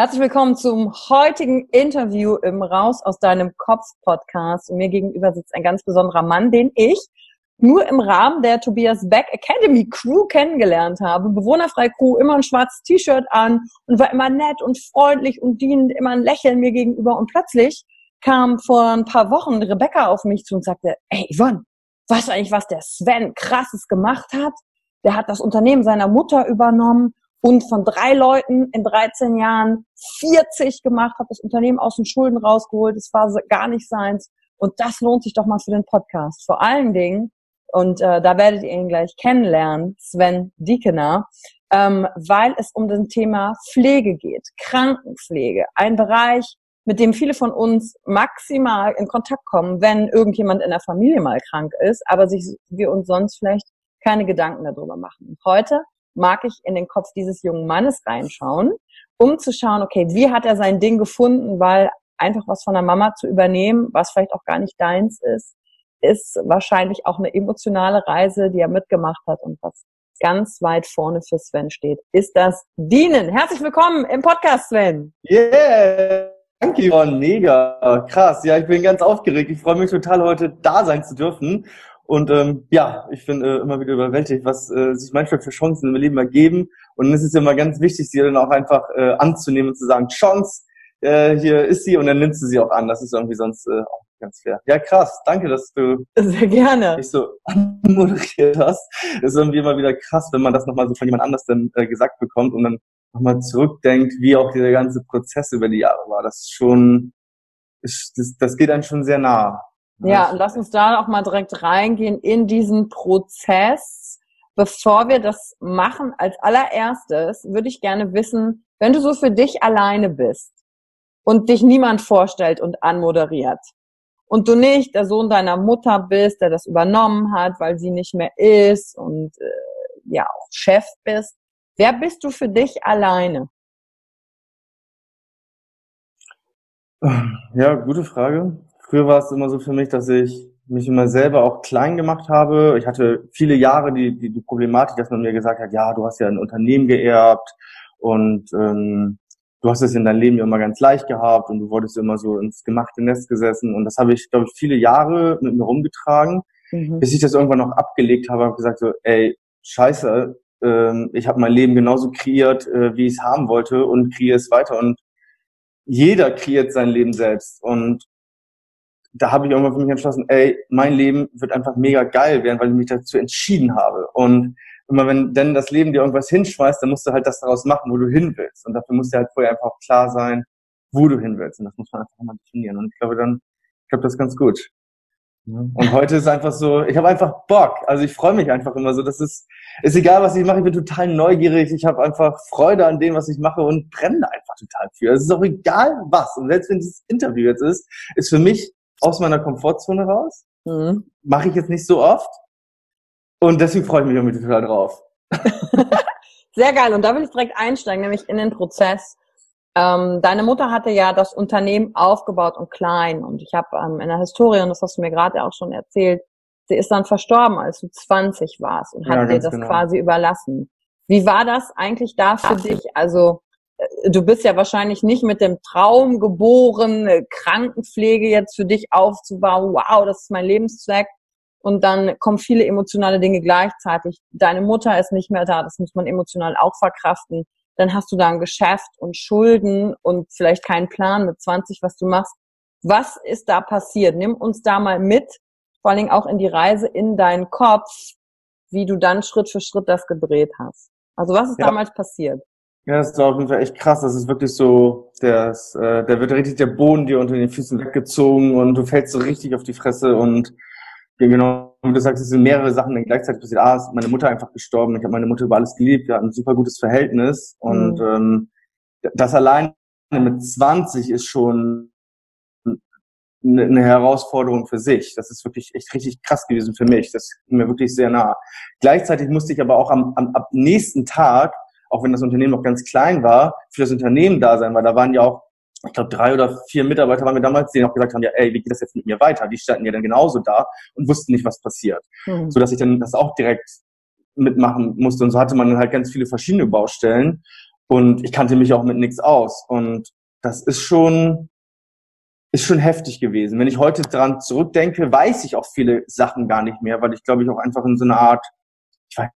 Herzlich willkommen zum heutigen Interview im Raus aus deinem Kopf Podcast. Und mir gegenüber sitzt ein ganz besonderer Mann, den ich nur im Rahmen der Tobias Beck Academy Crew kennengelernt habe. Bewohnerfrei Crew, immer ein schwarzes T-Shirt an und war immer nett und freundlich und dienend, immer ein Lächeln mir gegenüber. Und plötzlich kam vor ein paar Wochen Rebecca auf mich zu und sagte, ey Yvonne, weißt du eigentlich, was der Sven krasses gemacht hat? Der hat das Unternehmen seiner Mutter übernommen und von drei Leuten in 13 Jahren 40 gemacht, hat das Unternehmen aus den Schulden rausgeholt, es war gar nicht seins. Und das lohnt sich doch mal für den Podcast. Vor allen Dingen, und äh, da werdet ihr ihn gleich kennenlernen, Sven Diekener, ähm, weil es um das Thema Pflege geht, Krankenpflege, ein Bereich, mit dem viele von uns maximal in Kontakt kommen, wenn irgendjemand in der Familie mal krank ist, aber sich wir uns sonst vielleicht keine Gedanken darüber machen. Heute mag ich in den Kopf dieses jungen Mannes reinschauen, um zu schauen, okay, wie hat er sein Ding gefunden, weil einfach was von der Mama zu übernehmen, was vielleicht auch gar nicht deins ist, ist wahrscheinlich auch eine emotionale Reise, die er mitgemacht hat und was ganz weit vorne für Sven steht, ist das Dienen. Herzlich willkommen im Podcast, Sven. Yeah! Danke, Yvonne. Mega. Krass. Ja, ich bin ganz aufgeregt. Ich freue mich total, heute da sein zu dürfen. Und ähm, ja, ich bin äh, immer wieder überwältigt, was äh, sich manchmal für Chancen im Leben ergeben. Und dann ist es ja immer ganz wichtig, sie dann auch einfach äh, anzunehmen und zu sagen, Chance, äh, hier ist sie und dann nimmst du sie auch an. Das ist irgendwie sonst äh, auch ganz fair. Ja, krass. Danke, dass du Sehr gerne. mich so moderiert hast. Das ist irgendwie immer wieder krass, wenn man das nochmal so von jemand anders dann äh, gesagt bekommt und dann nochmal zurückdenkt, wie auch dieser ganze Prozess über die Jahre war. Das ist schon, ist, das, das geht einem schon sehr nah. Ja, und lass uns da auch mal direkt reingehen in diesen Prozess. Bevor wir das machen, als allererstes würde ich gerne wissen, wenn du so für dich alleine bist und dich niemand vorstellt und anmoderiert und du nicht der Sohn deiner Mutter bist, der das übernommen hat, weil sie nicht mehr ist und äh, ja auch Chef bist, wer bist du für dich alleine? Ja, gute Frage. Früher war es immer so für mich, dass ich mich immer selber auch klein gemacht habe. Ich hatte viele Jahre die, die, die Problematik, dass man mir gesagt hat, ja, du hast ja ein Unternehmen geerbt und ähm, du hast es in deinem Leben ja immer ganz leicht gehabt und du wurdest immer so ins gemachte Nest gesessen. Und das habe ich, glaube ich, viele Jahre mit mir rumgetragen, mhm. bis ich das irgendwann noch abgelegt habe und gesagt so, ey, scheiße, ähm, ich habe mein Leben genauso kreiert, äh, wie ich es haben wollte und kreiere es weiter. Und jeder kreiert sein Leben selbst. Und da habe ich irgendwann für mich entschlossen, ey, mein Leben wird einfach mega geil werden, weil ich mich dazu entschieden habe. Und immer wenn denn das Leben dir irgendwas hinschmeißt, dann musst du halt das daraus machen, wo du hin willst. Und dafür muss dir halt vorher einfach klar sein, wo du hin willst. Und das muss man einfach mal definieren. Und ich glaube dann, ich glaube, das ist ganz gut. Und heute ist einfach so, ich habe einfach Bock. Also ich freue mich einfach immer so. Das ist, ist egal, was ich mache. Ich bin total neugierig. Ich habe einfach Freude an dem, was ich mache und brenne einfach total für. Es ist auch egal, was. Und selbst wenn dieses Interview jetzt ist, ist für mich aus meiner Komfortzone raus. Mhm. Mache ich jetzt nicht so oft. Und deswegen freue ich mich irgendwie total drauf. Sehr geil. Und da will ich direkt einsteigen, nämlich in den Prozess. Ähm, deine Mutter hatte ja das Unternehmen aufgebaut und klein. Und ich habe ähm, in der Historie, und das hast du mir gerade auch schon erzählt, sie ist dann verstorben, als du 20 warst und hat ja, dir das genau. quasi überlassen. Wie war das eigentlich da für dich? Also du bist ja wahrscheinlich nicht mit dem Traum geboren, Krankenpflege jetzt für dich aufzubauen. Wow, das ist mein Lebenszweck. Und dann kommen viele emotionale Dinge gleichzeitig. Deine Mutter ist nicht mehr da, das muss man emotional auch verkraften dann hast du da ein Geschäft und Schulden und vielleicht keinen Plan mit 20, was du machst. Was ist da passiert? Nimm uns da mal mit, vor allen Dingen auch in die Reise in deinen Kopf, wie du dann Schritt für Schritt das gedreht hast. Also was ist ja. damals passiert? Ja, das ist auf jeden Fall echt krass. Das ist wirklich so, der, ist, äh, der wird richtig der Boden dir unter den Füßen weggezogen und du fällst so richtig auf die Fresse und genau, wie du sagst, es sind mehrere Sachen dann gleichzeitig passiert. Ah, ist meine Mutter einfach gestorben. Ich habe meine Mutter über alles geliebt. Wir hatten ein super gutes Verhältnis. Und mhm. ähm, das allein mit 20 ist schon eine Herausforderung für sich. Das ist wirklich echt richtig krass gewesen für mich. Das ging mir wirklich sehr nah. Gleichzeitig musste ich aber auch am, am, am nächsten Tag, auch wenn das Unternehmen noch ganz klein war, für das Unternehmen da sein, weil da waren ja auch ich glaube, drei oder vier Mitarbeiter waren wir damals, die auch gesagt haben, ja, ey, wie geht das jetzt mit mir weiter? Die standen ja dann genauso da und wussten nicht, was passiert. Mhm. So dass ich dann das auch direkt mitmachen musste. Und so hatte man dann halt ganz viele verschiedene Baustellen. Und ich kannte mich auch mit nichts aus. Und das ist schon, ist schon heftig gewesen. Wenn ich heute dran zurückdenke, weiß ich auch viele Sachen gar nicht mehr, weil ich glaube ich auch einfach in so einer Art, ich weiß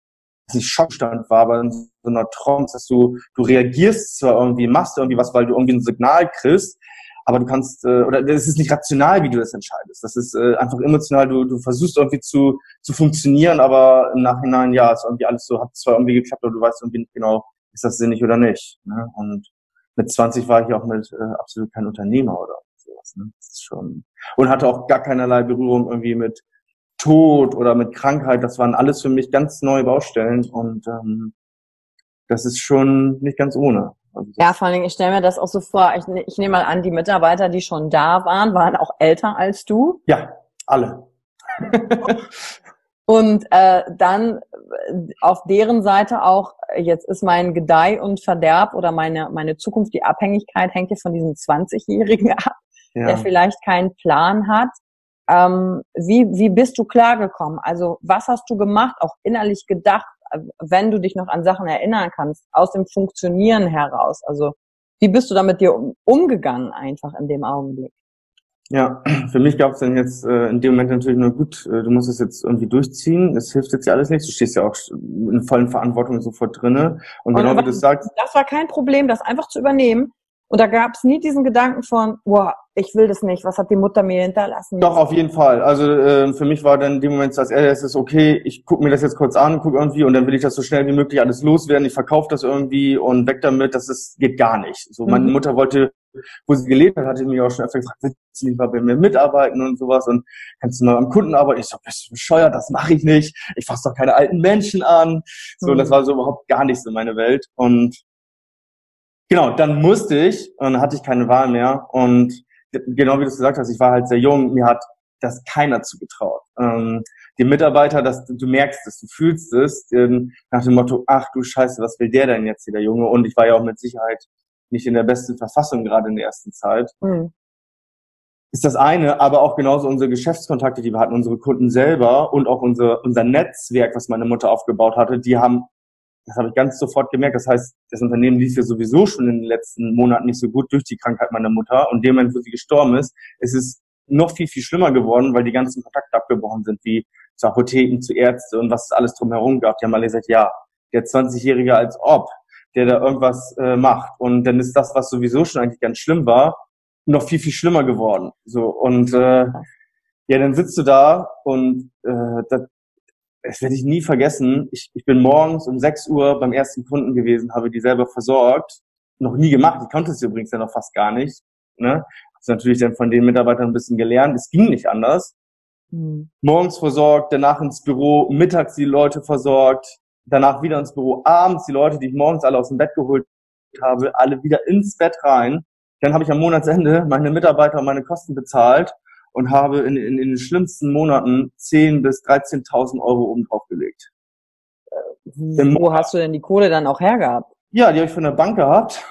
nicht Schockstand war, aber in so einer Trance, dass du, du reagierst zwar irgendwie, machst irgendwie was, weil du irgendwie ein Signal kriegst, aber du kannst, äh, oder es ist nicht rational, wie du das entscheidest. Das ist äh, einfach emotional, du, du versuchst irgendwie zu, zu funktionieren, aber im Nachhinein, ja, ist irgendwie alles so, hat zwar irgendwie geklappt, aber du weißt irgendwie nicht genau, ist das sinnig oder nicht. Ne? Und mit 20 war ich auch mit äh, absolut kein Unternehmer oder sowas. Ne? Das ist schon, und hatte auch gar keinerlei Berührung irgendwie mit Tod oder mit Krankheit, das waren alles für mich ganz neue Baustellen und ähm, das ist schon nicht ganz ohne. Also ja, vor allen Dingen, ich stelle mir das auch so vor, ich, ich nehme mal an, die Mitarbeiter, die schon da waren, waren auch älter als du. Ja, alle. und äh, dann äh, auf deren Seite auch, jetzt ist mein Gedeih und Verderb oder meine, meine Zukunft, die Abhängigkeit hängt ja von diesem 20-Jährigen ab, ja. der vielleicht keinen Plan hat ähm, wie, wie bist du klargekommen? Also was hast du gemacht, auch innerlich gedacht, äh, wenn du dich noch an Sachen erinnern kannst, aus dem Funktionieren heraus? Also wie bist du damit dir um, umgegangen einfach in dem Augenblick? Ja, für mich gab es dann jetzt äh, in dem Moment natürlich nur gut, äh, du musst es jetzt irgendwie durchziehen. Es hilft jetzt ja alles nichts. Du stehst ja auch in vollen Verantwortung sofort drinne. Und, Und genau wie du sagst. Das war kein Problem, das einfach zu übernehmen. Und da gab es nie diesen Gedanken von, wow, ich will das nicht, was hat die Mutter mir hinterlassen? Doch, auf jeden Fall. Also äh, für mich war dann in dem Moment als erstes, okay, ich gucke mir das jetzt kurz an, gucke irgendwie und dann will ich das so schnell wie möglich alles loswerden. Ich verkaufe das irgendwie und weg damit, das ist, geht gar nicht. So, meine mhm. Mutter wollte, wo sie gelebt hat, hatte mich auch schon öfter gefragt, willst du nicht mal bei mir mitarbeiten und sowas und kannst du mal am Kunden arbeiten? Ich so, bist du bescheuert, das mache ich nicht. Ich fasse doch keine alten Menschen an. So, mhm. das war so überhaupt gar nicht so meine Welt. Und genau, dann musste ich und dann hatte ich keine Wahl mehr und genau wie du es gesagt hast, ich war halt sehr jung, mir hat das keiner zugetraut. Ähm, die Mitarbeiter, dass du, du merkst es, du fühlst es, ähm, nach dem Motto, ach du Scheiße, was will der denn jetzt hier, der Junge? Und ich war ja auch mit Sicherheit nicht in der besten Verfassung gerade in der ersten Zeit. Mhm. Ist das eine, aber auch genauso unsere Geschäftskontakte, die wir hatten, unsere Kunden selber und auch unser, unser Netzwerk, was meine Mutter aufgebaut hatte, die haben das habe ich ganz sofort gemerkt. Das heißt, das Unternehmen lief ja sowieso schon in den letzten Monaten nicht so gut durch die Krankheit meiner Mutter. Und dem Moment, wo sie gestorben ist, ist es noch viel, viel schlimmer geworden, weil die ganzen Kontakte abgebrochen sind, wie zu Apotheken, zu Ärzte und was es alles drumherum gab. Die haben alle gesagt, ja, der 20-Jährige als ob, der da irgendwas äh, macht. Und dann ist das, was sowieso schon eigentlich ganz schlimm war, noch viel, viel schlimmer geworden. So, und äh, ja, dann sitzt du da und äh, das, das werde ich nie vergessen. Ich, ich bin morgens um 6 Uhr beim ersten Kunden gewesen, habe die selber versorgt. Noch nie gemacht. Ich konnte es übrigens ja noch fast gar nicht. Ne? Hab's natürlich dann von den Mitarbeitern ein bisschen gelernt. Es ging nicht anders. Mhm. Morgens versorgt, danach ins Büro, mittags die Leute versorgt, danach wieder ins Büro, abends die Leute, die ich morgens alle aus dem Bett geholt habe, alle wieder ins Bett rein. Dann habe ich am Monatsende meine Mitarbeiter und meine Kosten bezahlt und habe in, in, in den schlimmsten Monaten 10.000 bis 13.000 Euro oben drauf gelegt. Wo hast du denn die Kohle dann auch hergehabt? Ja, die habe ich von der Bank gehabt.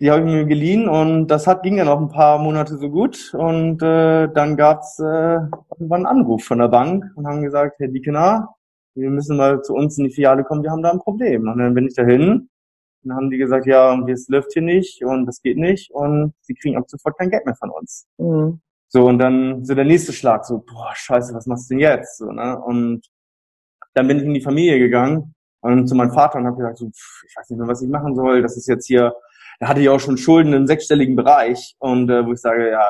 Die habe ich mir geliehen und das hat ging dann auch ein paar Monate so gut. Und äh, dann gab's äh, irgendwann einen Anruf von der Bank und haben gesagt, Herr Diekener, wir müssen mal zu uns in die Filiale kommen, wir haben da ein Problem. Und dann bin ich dahin. Dann haben die gesagt, ja, es läuft hier nicht und das geht nicht und sie kriegen ab sofort kein Geld mehr von uns. Mhm. So, und dann so der nächste Schlag, so, boah, scheiße, was machst du denn jetzt? So, ne? Und dann bin ich in die Familie gegangen und zu meinem Vater und habe gesagt, so, pff, ich weiß nicht mehr, was ich machen soll. Das ist jetzt hier da hatte ich auch schon Schulden im sechsstelligen Bereich und äh, wo ich sage, ja,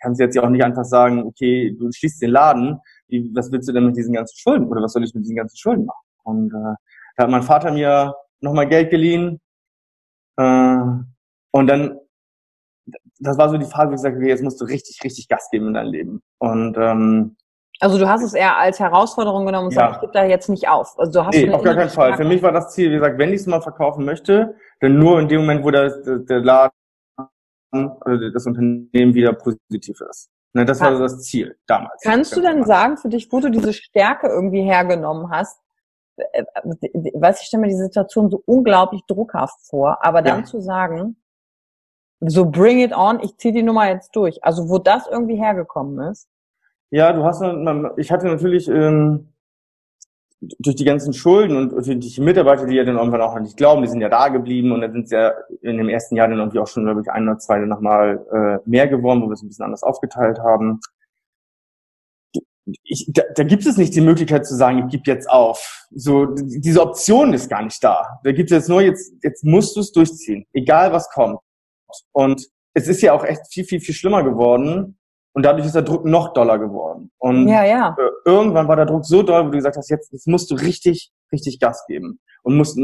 kannst jetzt ja auch nicht einfach sagen, okay, du schließt den Laden, wie, was willst du denn mit diesen ganzen Schulden oder was soll ich mit diesen ganzen Schulden machen? Und äh, da hat mein Vater mir nochmal Geld geliehen äh, und dann, das war so die Phase, wo ich sage, okay, jetzt musst du richtig, richtig Gas geben in dein Leben. Und ähm, also du hast es eher als Herausforderung genommen und ja. sagst, ich gebe da jetzt nicht auf. Also du hast nee, auf gar keinen Fall. Für mich war das Ziel, wie gesagt, wenn ich es mal verkaufen möchte, dann nur in dem Moment, wo der, der Laden oder das Unternehmen wieder positiv ist. Ne, das war so das Ziel damals. Kannst du denn sagen für dich, wo du diese Stärke irgendwie hergenommen hast? Äh, weiß ich stelle mir die Situation so unglaublich druckhaft vor, aber dann ja. zu sagen, so bring it on, ich ziehe die Nummer jetzt durch. Also wo das irgendwie hergekommen ist? Ja, du hast, ich hatte natürlich ähm, durch die ganzen Schulden und durch die Mitarbeiter, die ja dann irgendwann auch nicht glauben, die sind ja da geblieben und dann sind sie ja in dem ersten Jahr dann irgendwie auch schon, glaube ich, ein oder zwei nochmal äh, mehr geworden, wo wir es ein bisschen anders aufgeteilt haben. Ich, da, da gibt es nicht die Möglichkeit zu sagen, ich gebe jetzt auf. So diese Option ist gar nicht da. Da gibt es jetzt nur jetzt jetzt musst du es durchziehen, egal was kommt. Und es ist ja auch echt viel viel viel schlimmer geworden, und dadurch ist der Druck noch doller geworden. Und ja, ja. Äh, irgendwann war der Druck so doll, wo du gesagt hast, jetzt, jetzt musst du richtig, richtig Gas geben und musst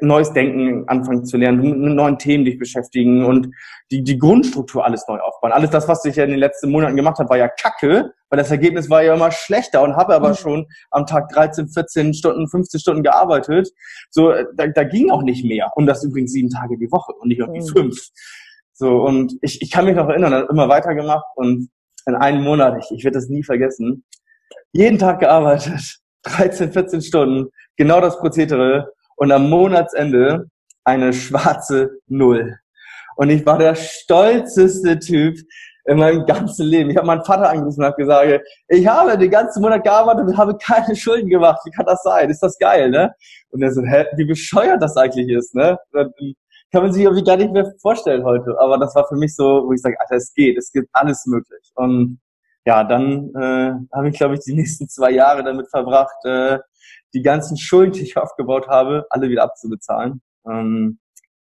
neues Denken anfangen zu lernen, mit neuen Themen dich beschäftigen und die, die Grundstruktur alles neu aufbauen. Alles das, was ich ja in den letzten Monaten gemacht habe, war ja kacke, weil das Ergebnis war ja immer schlechter und habe aber mhm. schon am Tag 13, 14 Stunden, 15 Stunden gearbeitet. So, äh, da, da ging auch nicht mehr. Und das übrigens sieben Tage die Woche und nicht irgendwie mhm. fünf. So, und ich, ich kann mich noch erinnern, immer weitergemacht und in einem Monat, ich, ich werde das nie vergessen, jeden Tag gearbeitet, 13, 14 Stunden, genau das Prozedere und am Monatsende eine schwarze Null. Und ich war der stolzeste Typ in meinem ganzen Leben. Ich habe meinen Vater angerufen und habe gesagt, ich habe den ganzen Monat gearbeitet und habe keine Schulden gemacht. Wie kann das sein? Ist das geil, ne? Und er so, hä, wie bescheuert das eigentlich ist, ne? kann man sich irgendwie gar nicht mehr vorstellen heute. Aber das war für mich so, wo ich sage, Alter, es geht, es gibt alles möglich. Und ja, dann äh, habe ich, glaube ich, die nächsten zwei Jahre damit verbracht, äh, die ganzen Schulden, die ich aufgebaut habe, alle wieder abzubezahlen. Ähm,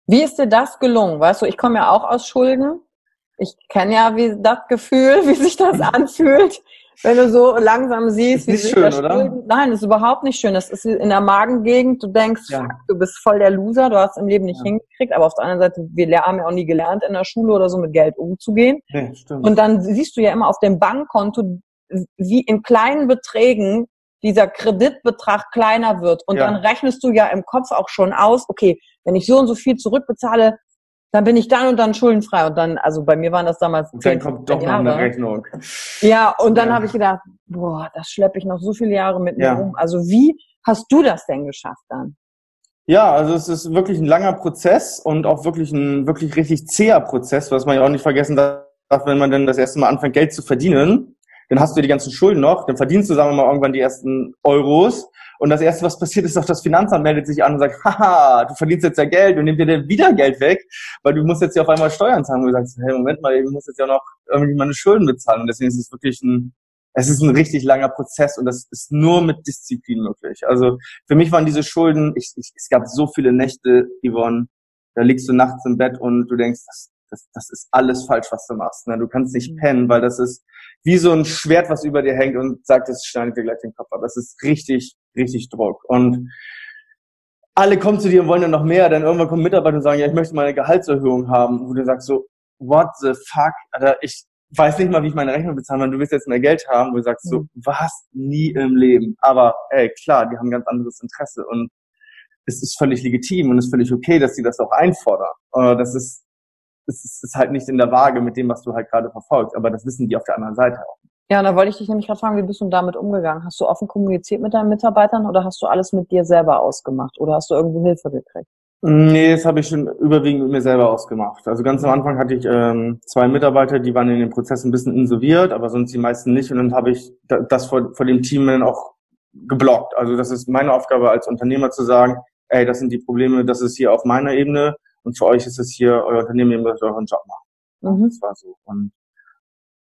wie ist dir das gelungen? Weißt du, ich komme ja auch aus Schulden. Ich kenne ja wie das Gefühl, wie sich das anfühlt wenn du so langsam siehst, ist wie sich schön, das oder? Nein, das ist überhaupt nicht schön. Das ist in der Magengegend. Du denkst, ja. fuck, du bist voll der Loser, du hast im Leben nicht ja. hingekriegt. Aber auf der anderen Seite, wir haben ja auch nie gelernt in der Schule oder so mit Geld umzugehen. Ja. Und dann siehst du ja immer auf dem Bankkonto, wie in kleinen Beträgen dieser Kreditbetrag kleiner wird. Und ja. dann rechnest du ja im Kopf auch schon aus, okay, wenn ich so und so viel zurückbezahle, dann bin ich dann und dann schuldenfrei. Und dann, also bei mir waren das damals. Und dann kommt doch noch eine Rechnung. Ja, und dann ja. habe ich gedacht, boah, das schleppe ich noch so viele Jahre mit mir ja. rum. Also wie hast du das denn geschafft dann? Ja, also es ist wirklich ein langer Prozess und auch wirklich ein wirklich richtig zäher Prozess, was man ja auch nicht vergessen darf, wenn man dann das erste Mal anfängt, Geld zu verdienen. Dann hast du die ganzen Schulden noch, dann verdienst du, sagen wir mal, irgendwann die ersten Euros und das Erste, was passiert, ist doch, das Finanzamt meldet sich an und sagt, haha, du verdienst jetzt ja Geld und nimmt dir dann wieder Geld weg, weil du musst jetzt ja auf einmal Steuern zahlen. Und du sagst, hey, Moment mal, du musst jetzt ja noch irgendwie meine Schulden bezahlen. Und deswegen ist es wirklich ein es ist ein richtig langer Prozess und das ist nur mit Disziplin möglich. Also für mich waren diese Schulden, ich, ich, es gab so viele Nächte, Yvonne, da liegst du nachts im Bett und du denkst, das, das, das ist alles falsch, was du machst. Ne? Du kannst nicht mhm. pennen, weil das ist wie so ein Schwert, was über dir hängt und sagt, es schneidet dir gleich den Kopf ab. Das ist richtig, richtig Druck. Und alle kommen zu dir und wollen dann noch mehr, dann irgendwann kommen Mitarbeiter und sagen, ja, ich möchte mal eine Gehaltserhöhung haben, wo du sagst so, what the fuck, Alter, ich weiß nicht mal, wie ich meine Rechnung bezahlen kann, du willst jetzt mehr Geld haben, wo du sagst so, mhm. was, nie im Leben. Aber, ey, klar, die haben ein ganz anderes Interesse und es ist völlig legitim und es ist völlig okay, dass sie das auch einfordern. Äh, das ist es ist, ist halt nicht in der Waage mit dem, was du halt gerade verfolgst. Aber das wissen die auf der anderen Seite auch. Ja, und da wollte ich dich nämlich gerade fragen, wie bist du damit umgegangen? Hast du offen kommuniziert mit deinen Mitarbeitern oder hast du alles mit dir selber ausgemacht? Oder hast du irgendwo Hilfe gekriegt? Nee, das habe ich schon überwiegend mit mir selber ausgemacht. Also ganz am Anfang hatte ich ähm, zwei Mitarbeiter, die waren in dem Prozess ein bisschen insolviert, aber sonst die meisten nicht. Und dann habe ich das vor, vor dem Team dann auch geblockt. Also das ist meine Aufgabe als Unternehmer zu sagen, ey, das sind die Probleme, das ist hier auf meiner Ebene und für euch ist es hier, euer Unternehmen, ihr müsst euren Job machen. Mhm. Das war so. Und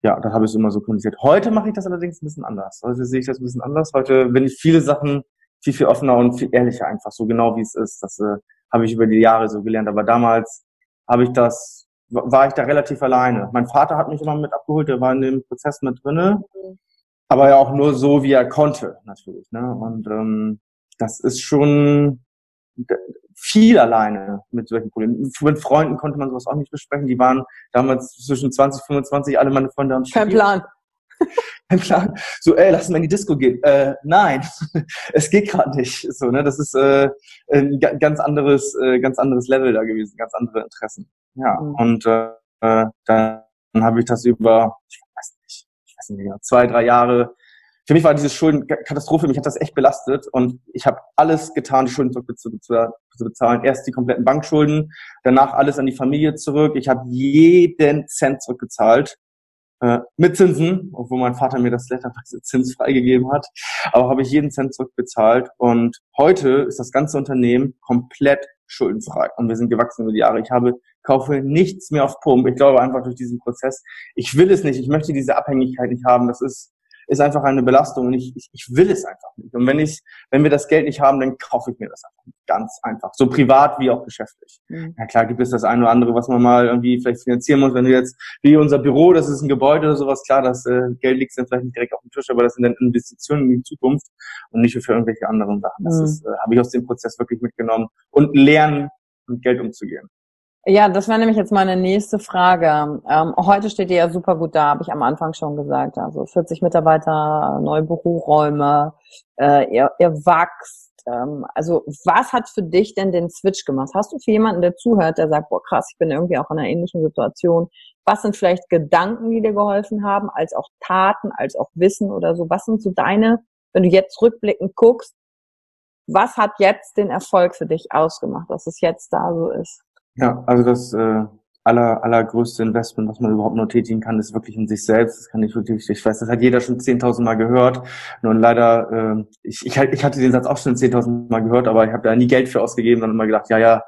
ja, da habe ich es immer so kommuniziert. Heute mache ich das allerdings ein bisschen anders. Heute sehe ich das ein bisschen anders. Heute bin ich viele Sachen viel, viel offener und viel ehrlicher einfach, so genau wie es ist. Das äh, habe ich über die Jahre so gelernt. Aber damals habe ich das, war ich da relativ alleine. Mein Vater hat mich immer mit abgeholt, der war in dem Prozess mit drinne. Mhm. Aber ja auch nur so, wie er konnte, natürlich. Ne? Und ähm, das ist schon, viel alleine mit solchen Problemen. Mit Freunden konnte man sowas auch nicht besprechen. Die waren damals zwischen 20, 25, alle meine Freunde haben Kein Plan. Kein Plan. So, ey, lass mal in die Disco gehen. Äh, nein, es geht gerade nicht. So, ne, das ist äh, ein ganz anderes, äh, ganz anderes Level da gewesen, ganz andere Interessen. Ja, mhm. und äh, dann habe ich das über, ich weiß nicht, ich weiß nicht mehr, zwei, drei Jahre für mich war diese Schuldenkatastrophe, mich hat das echt belastet und ich habe alles getan, die Schulden zu bezahlen. Erst die kompletten Bankschulden, danach alles an die Familie zurück. Ich habe jeden Cent zurückgezahlt. Äh, mit Zinsen, obwohl mein Vater mir das letterweise Zins freigegeben hat, aber habe ich jeden Cent zurückbezahlt und heute ist das ganze Unternehmen komplett schuldenfrei und wir sind gewachsen über die Jahre. Ich habe kaufe nichts mehr auf Pump. Ich glaube einfach durch diesen Prozess. Ich will es nicht. Ich möchte diese Abhängigkeit nicht haben. Das ist ist einfach eine Belastung und ich, ich, ich will es einfach nicht. Und wenn ich, wenn wir das Geld nicht haben, dann kaufe ich mir das einfach nicht. Ganz einfach. So privat wie auch geschäftlich. Mhm. Ja klar gibt es das eine oder andere, was man mal irgendwie vielleicht finanzieren muss. Wenn du jetzt, wie unser Büro, das ist ein Gebäude oder sowas, klar, das äh, Geld liegt dann vielleicht nicht direkt auf dem Tisch, aber das sind dann Investitionen in die Zukunft und nicht für irgendwelche anderen Sachen. Das mhm. ist, äh, habe ich aus dem Prozess wirklich mitgenommen und lernen, mit Geld umzugehen. Ja, das wäre nämlich jetzt meine nächste Frage. Ähm, heute steht ihr ja super gut da, habe ich am Anfang schon gesagt. Also 40 Mitarbeiter, neue Büroräume, äh, ihr, ihr wachst. Ähm, also was hat für dich denn den Switch gemacht? Hast du für jemanden, der zuhört, der sagt, boah krass, ich bin irgendwie auch in einer ähnlichen Situation. Was sind vielleicht Gedanken, die dir geholfen haben, als auch Taten, als auch Wissen oder so? Was sind so deine, wenn du jetzt rückblickend guckst, was hat jetzt den Erfolg für dich ausgemacht, dass es jetzt da so ist? Ja, also das äh, aller, allergrößte Investment, was man überhaupt nur tätigen kann, ist wirklich in sich selbst. Das kann ich wirklich, ich weiß, das hat jeder schon 10.000 Mal gehört. Nur leider, äh, ich, ich, ich hatte den Satz auch schon 10.000 Mal gehört, aber ich habe da nie Geld für ausgegeben, sondern immer gedacht, ja, ja,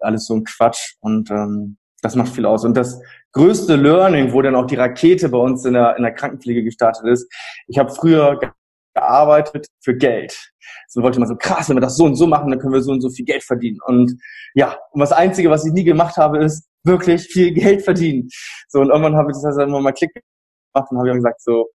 alles so ein Quatsch. Und ähm, das macht viel aus. Und das größte Learning, wo dann auch die Rakete bei uns in der, in der Krankenpflege gestartet ist, ich habe früher gearbeitet für Geld. So wollte man so, krass, wenn wir das so und so machen, dann können wir so und so viel Geld verdienen. Und ja, und das Einzige, was ich nie gemacht habe, ist wirklich viel Geld verdienen. So, und irgendwann habe ich das halt immer mal Klick gemacht und habe dann gesagt so,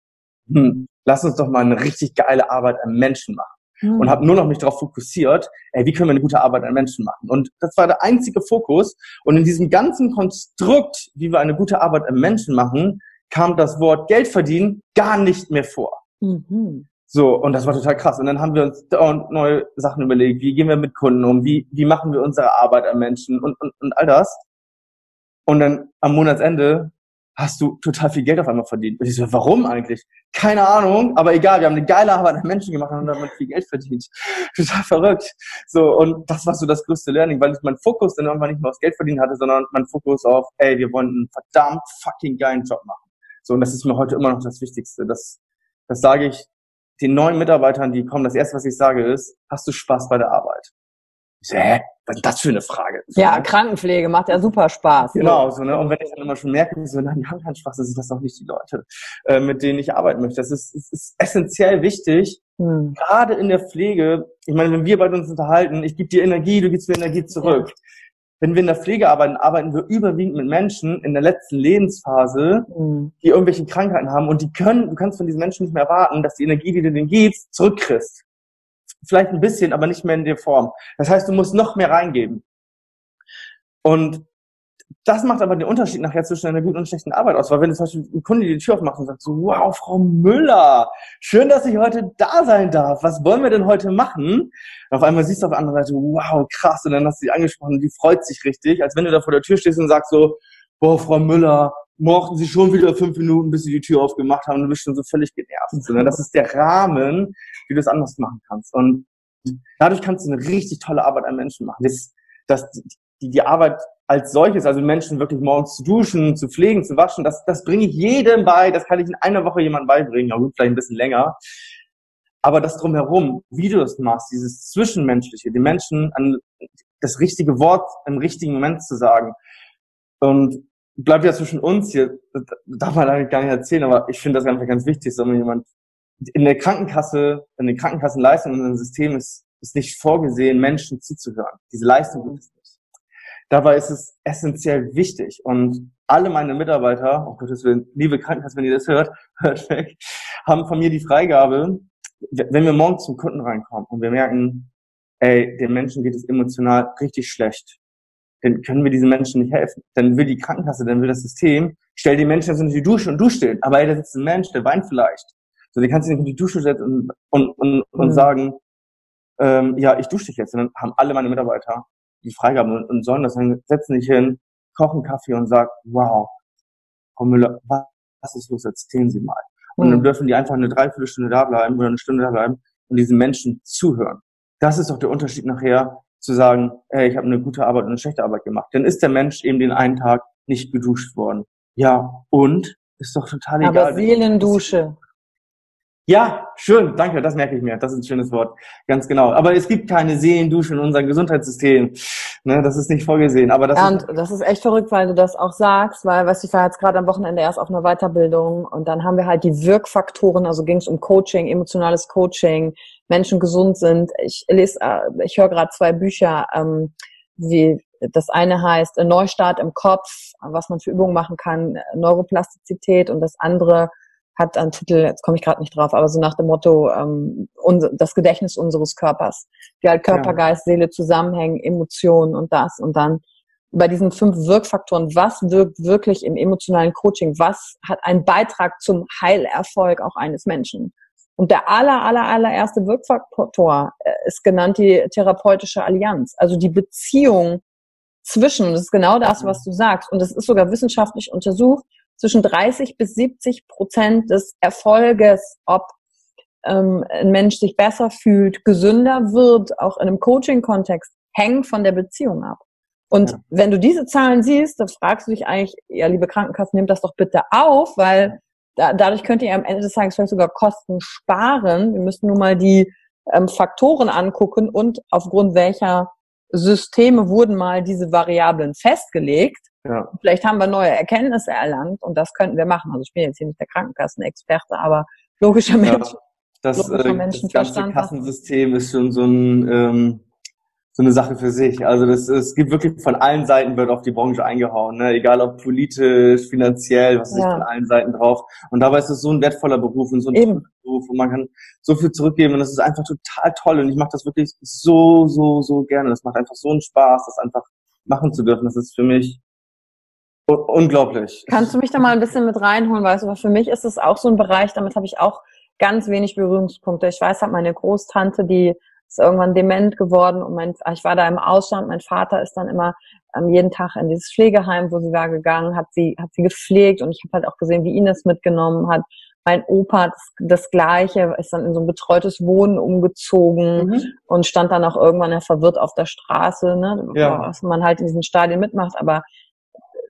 hm, lass uns doch mal eine richtig geile Arbeit an Menschen machen. Mhm. Und habe nur noch mich darauf fokussiert, ey, wie können wir eine gute Arbeit an Menschen machen. Und das war der einzige Fokus. Und in diesem ganzen Konstrukt, wie wir eine gute Arbeit an Menschen machen, kam das Wort Geld verdienen gar nicht mehr vor. Mhm. So, und das war total krass. Und dann haben wir uns neue Sachen überlegt. Wie gehen wir mit Kunden um? Wie, wie machen wir unsere Arbeit an Menschen und, und, und all das? Und dann am Monatsende hast du total viel Geld auf einmal verdient. Und ich so, warum eigentlich? Keine Ahnung, aber egal, wir haben eine geile Arbeit an Menschen gemacht und haben damit viel Geld verdient. Total verrückt. So, und das war so das größte Learning, weil ich meinen Fokus dann irgendwann nicht mehr aufs Geld verdienen hatte, sondern mein Fokus auf, ey, wir wollen einen verdammt fucking geilen Job machen. So, und das ist mir heute immer noch das Wichtigste. Das, das sage ich den neuen Mitarbeitern, die kommen, das erste, was ich sage, ist, hast du Spaß bei der Arbeit? hä, was ist das für eine Frage? Ja, Krankenpflege macht ja super Spaß. Genau, so, ne? Und wenn ich dann immer schon merke, so, nein, die haben keinen Spaß, sind das doch nicht die Leute, äh, mit denen ich arbeiten möchte. Das ist, ist, ist essentiell wichtig, hm. gerade in der Pflege. Ich meine, wenn wir bei uns unterhalten, ich gebe dir Energie, du gibst mir Energie zurück. Ja. Wenn wir in der Pflege arbeiten, arbeiten wir überwiegend mit Menschen in der letzten Lebensphase, mhm. die irgendwelche Krankheiten haben und die können, du kannst von diesen Menschen nicht mehr erwarten, dass die Energie, die du denen gibst, zurückkriegst vielleicht ein bisschen, aber nicht mehr in der Form. Das heißt, du musst noch mehr reingeben. Und das macht aber den Unterschied nachher zwischen einer guten und schlechten Arbeit aus. Weil wenn zum Beispiel ein Kunde die Tür aufmacht und sagt so, wow, Frau Müller, schön, dass ich heute da sein darf. Was wollen wir denn heute machen? Und auf einmal siehst du auf der anderen Seite, wow, krass. Und dann hast du sie angesprochen und die freut sich richtig, als wenn du da vor der Tür stehst und sagst so, boah, Frau Müller, mochten sie schon wieder fünf Minuten, bis sie die Tür aufgemacht haben du bist schon so völlig genervt. Sondern das ist der Rahmen, wie du es anders machen kannst. Und dadurch kannst du eine richtig tolle Arbeit an Menschen machen. Das, das, die, die Arbeit als solches, also Menschen wirklich morgens zu duschen, zu pflegen, zu waschen, das, das bringe ich jedem bei. Das kann ich in einer Woche jemandem beibringen. Gut, vielleicht ein bisschen länger. Aber das drumherum, wie du das machst, dieses Zwischenmenschliche, den Menschen an das richtige Wort im richtigen Moment zu sagen. Und bleibt ja zwischen uns hier, darf man eigentlich gar nicht erzählen, aber ich finde das einfach ganz wichtig, so wenn jemand in der Krankenkasse, in den Krankenkassenleistungen in unserem System ist, ist nicht vorgesehen, Menschen zuzuhören. Diese Leistung gibt. Dabei ist es essentiell wichtig und alle meine Mitarbeiter, oh Gottes Willen, liebe Krankenkasse, wenn ihr das hört, hört weg, haben von mir die Freigabe, wenn wir morgen zum Kunden reinkommen und wir merken, ey, den Menschen geht es emotional richtig schlecht, dann können wir diesen Menschen nicht helfen. Dann will die Krankenkasse, dann will das System, stell die Menschen jetzt in die Dusche und dusch den. Aber ey, da sitzt ein Mensch, der weint vielleicht. So, den kannst du nicht in die Dusche setzen und, und, und, und mhm. sagen, ähm, ja, ich dusche dich jetzt. Und dann haben alle meine Mitarbeiter die Freigaben und, und sollen das dann setzen dich hin, kochen Kaffee und sagen, wow, Frau Müller, was ist los? Erzählen Sie mal. Und mhm. dann dürfen die einfach eine Dreiviertelstunde da bleiben oder eine Stunde da bleiben und diesen Menschen zuhören. Das ist doch der Unterschied nachher zu sagen, hey, ich habe eine gute Arbeit und eine schlechte Arbeit gemacht. Dann ist der Mensch eben den einen Tag nicht geduscht worden. Ja, und ist doch total egal. Aber Seelendusche. Ja, schön, danke, das merke ich mir. Das ist ein schönes Wort. Ganz genau. Aber es gibt keine Seelendusche in unserem Gesundheitssystem. Ne, das ist nicht vorgesehen. Aber das ja, und das ist echt verrückt, weil du das auch sagst, weil, weißt ich war jetzt gerade am Wochenende erst auf einer Weiterbildung und dann haben wir halt die Wirkfaktoren, also ging es um Coaching, emotionales Coaching, Menschen gesund sind. Ich lese, äh, ich höre gerade zwei Bücher, ähm, wie das eine heißt Neustart im Kopf, was man für Übungen machen kann, Neuroplastizität und das andere hat einen Titel, jetzt komme ich gerade nicht drauf, aber so nach dem Motto, ähm, unser, das Gedächtnis unseres Körpers. Wie halt Körper, ja. Geist, Seele zusammenhängen, Emotionen und das und dann bei diesen fünf Wirkfaktoren, was wirkt wirklich im emotionalen Coaching, was hat einen Beitrag zum Heilerfolg auch eines Menschen. Und der aller, aller, allererste Wirkfaktor äh, ist genannt die therapeutische Allianz, also die Beziehung zwischen, das ist genau das, was du sagst, und das ist sogar wissenschaftlich untersucht, zwischen 30 bis 70 Prozent des Erfolges, ob ähm, ein Mensch sich besser fühlt, gesünder wird, auch in einem Coaching-Kontext, hängen von der Beziehung ab. Und ja. wenn du diese Zahlen siehst, dann fragst du dich eigentlich, ja, liebe Krankenkassen, nehmt das doch bitte auf, weil da, dadurch könnt ihr am Ende des Tages vielleicht sogar Kosten sparen. Wir müssen nun mal die ähm, Faktoren angucken und aufgrund welcher Systeme wurden mal diese Variablen festgelegt. Ja. Vielleicht haben wir neue Erkenntnisse erlangt und das könnten wir machen. Also ich bin jetzt hier nicht der Krankenkassenexperte, aber logischer Mensch. Ja, das, äh, das ganze Kassensystem ist schon so ein ähm, so eine Sache für sich. Also das es gibt wirklich von allen Seiten wird auf die Branche eingehauen, ne? egal ob politisch, finanziell, was ist ja. von allen Seiten drauf. Und dabei ist es so ein wertvoller Beruf und so ein Eben. Beruf und man kann so viel zurückgeben und das ist einfach total toll und ich mache das wirklich so so so gerne. Das macht einfach so einen Spaß, das einfach machen zu dürfen. Das ist für mich unglaublich. Kannst du mich da mal ein bisschen mit reinholen, weißt du, aber für mich ist es auch so ein Bereich, damit habe ich auch ganz wenig Berührungspunkte. Ich weiß halt, meine Großtante, die ist irgendwann dement geworden und mein, ich war da im Ausland, mein Vater ist dann immer ähm, jeden Tag in dieses Pflegeheim, wo sie war gegangen, hat sie, hat sie gepflegt und ich habe halt auch gesehen, wie ihn es mitgenommen hat. Mein Opa das, das Gleiche, ist dann in so ein betreutes Wohnen umgezogen mhm. und stand dann auch irgendwann ja verwirrt auf der Straße, ne, ja. was man halt in diesen Stadien mitmacht, aber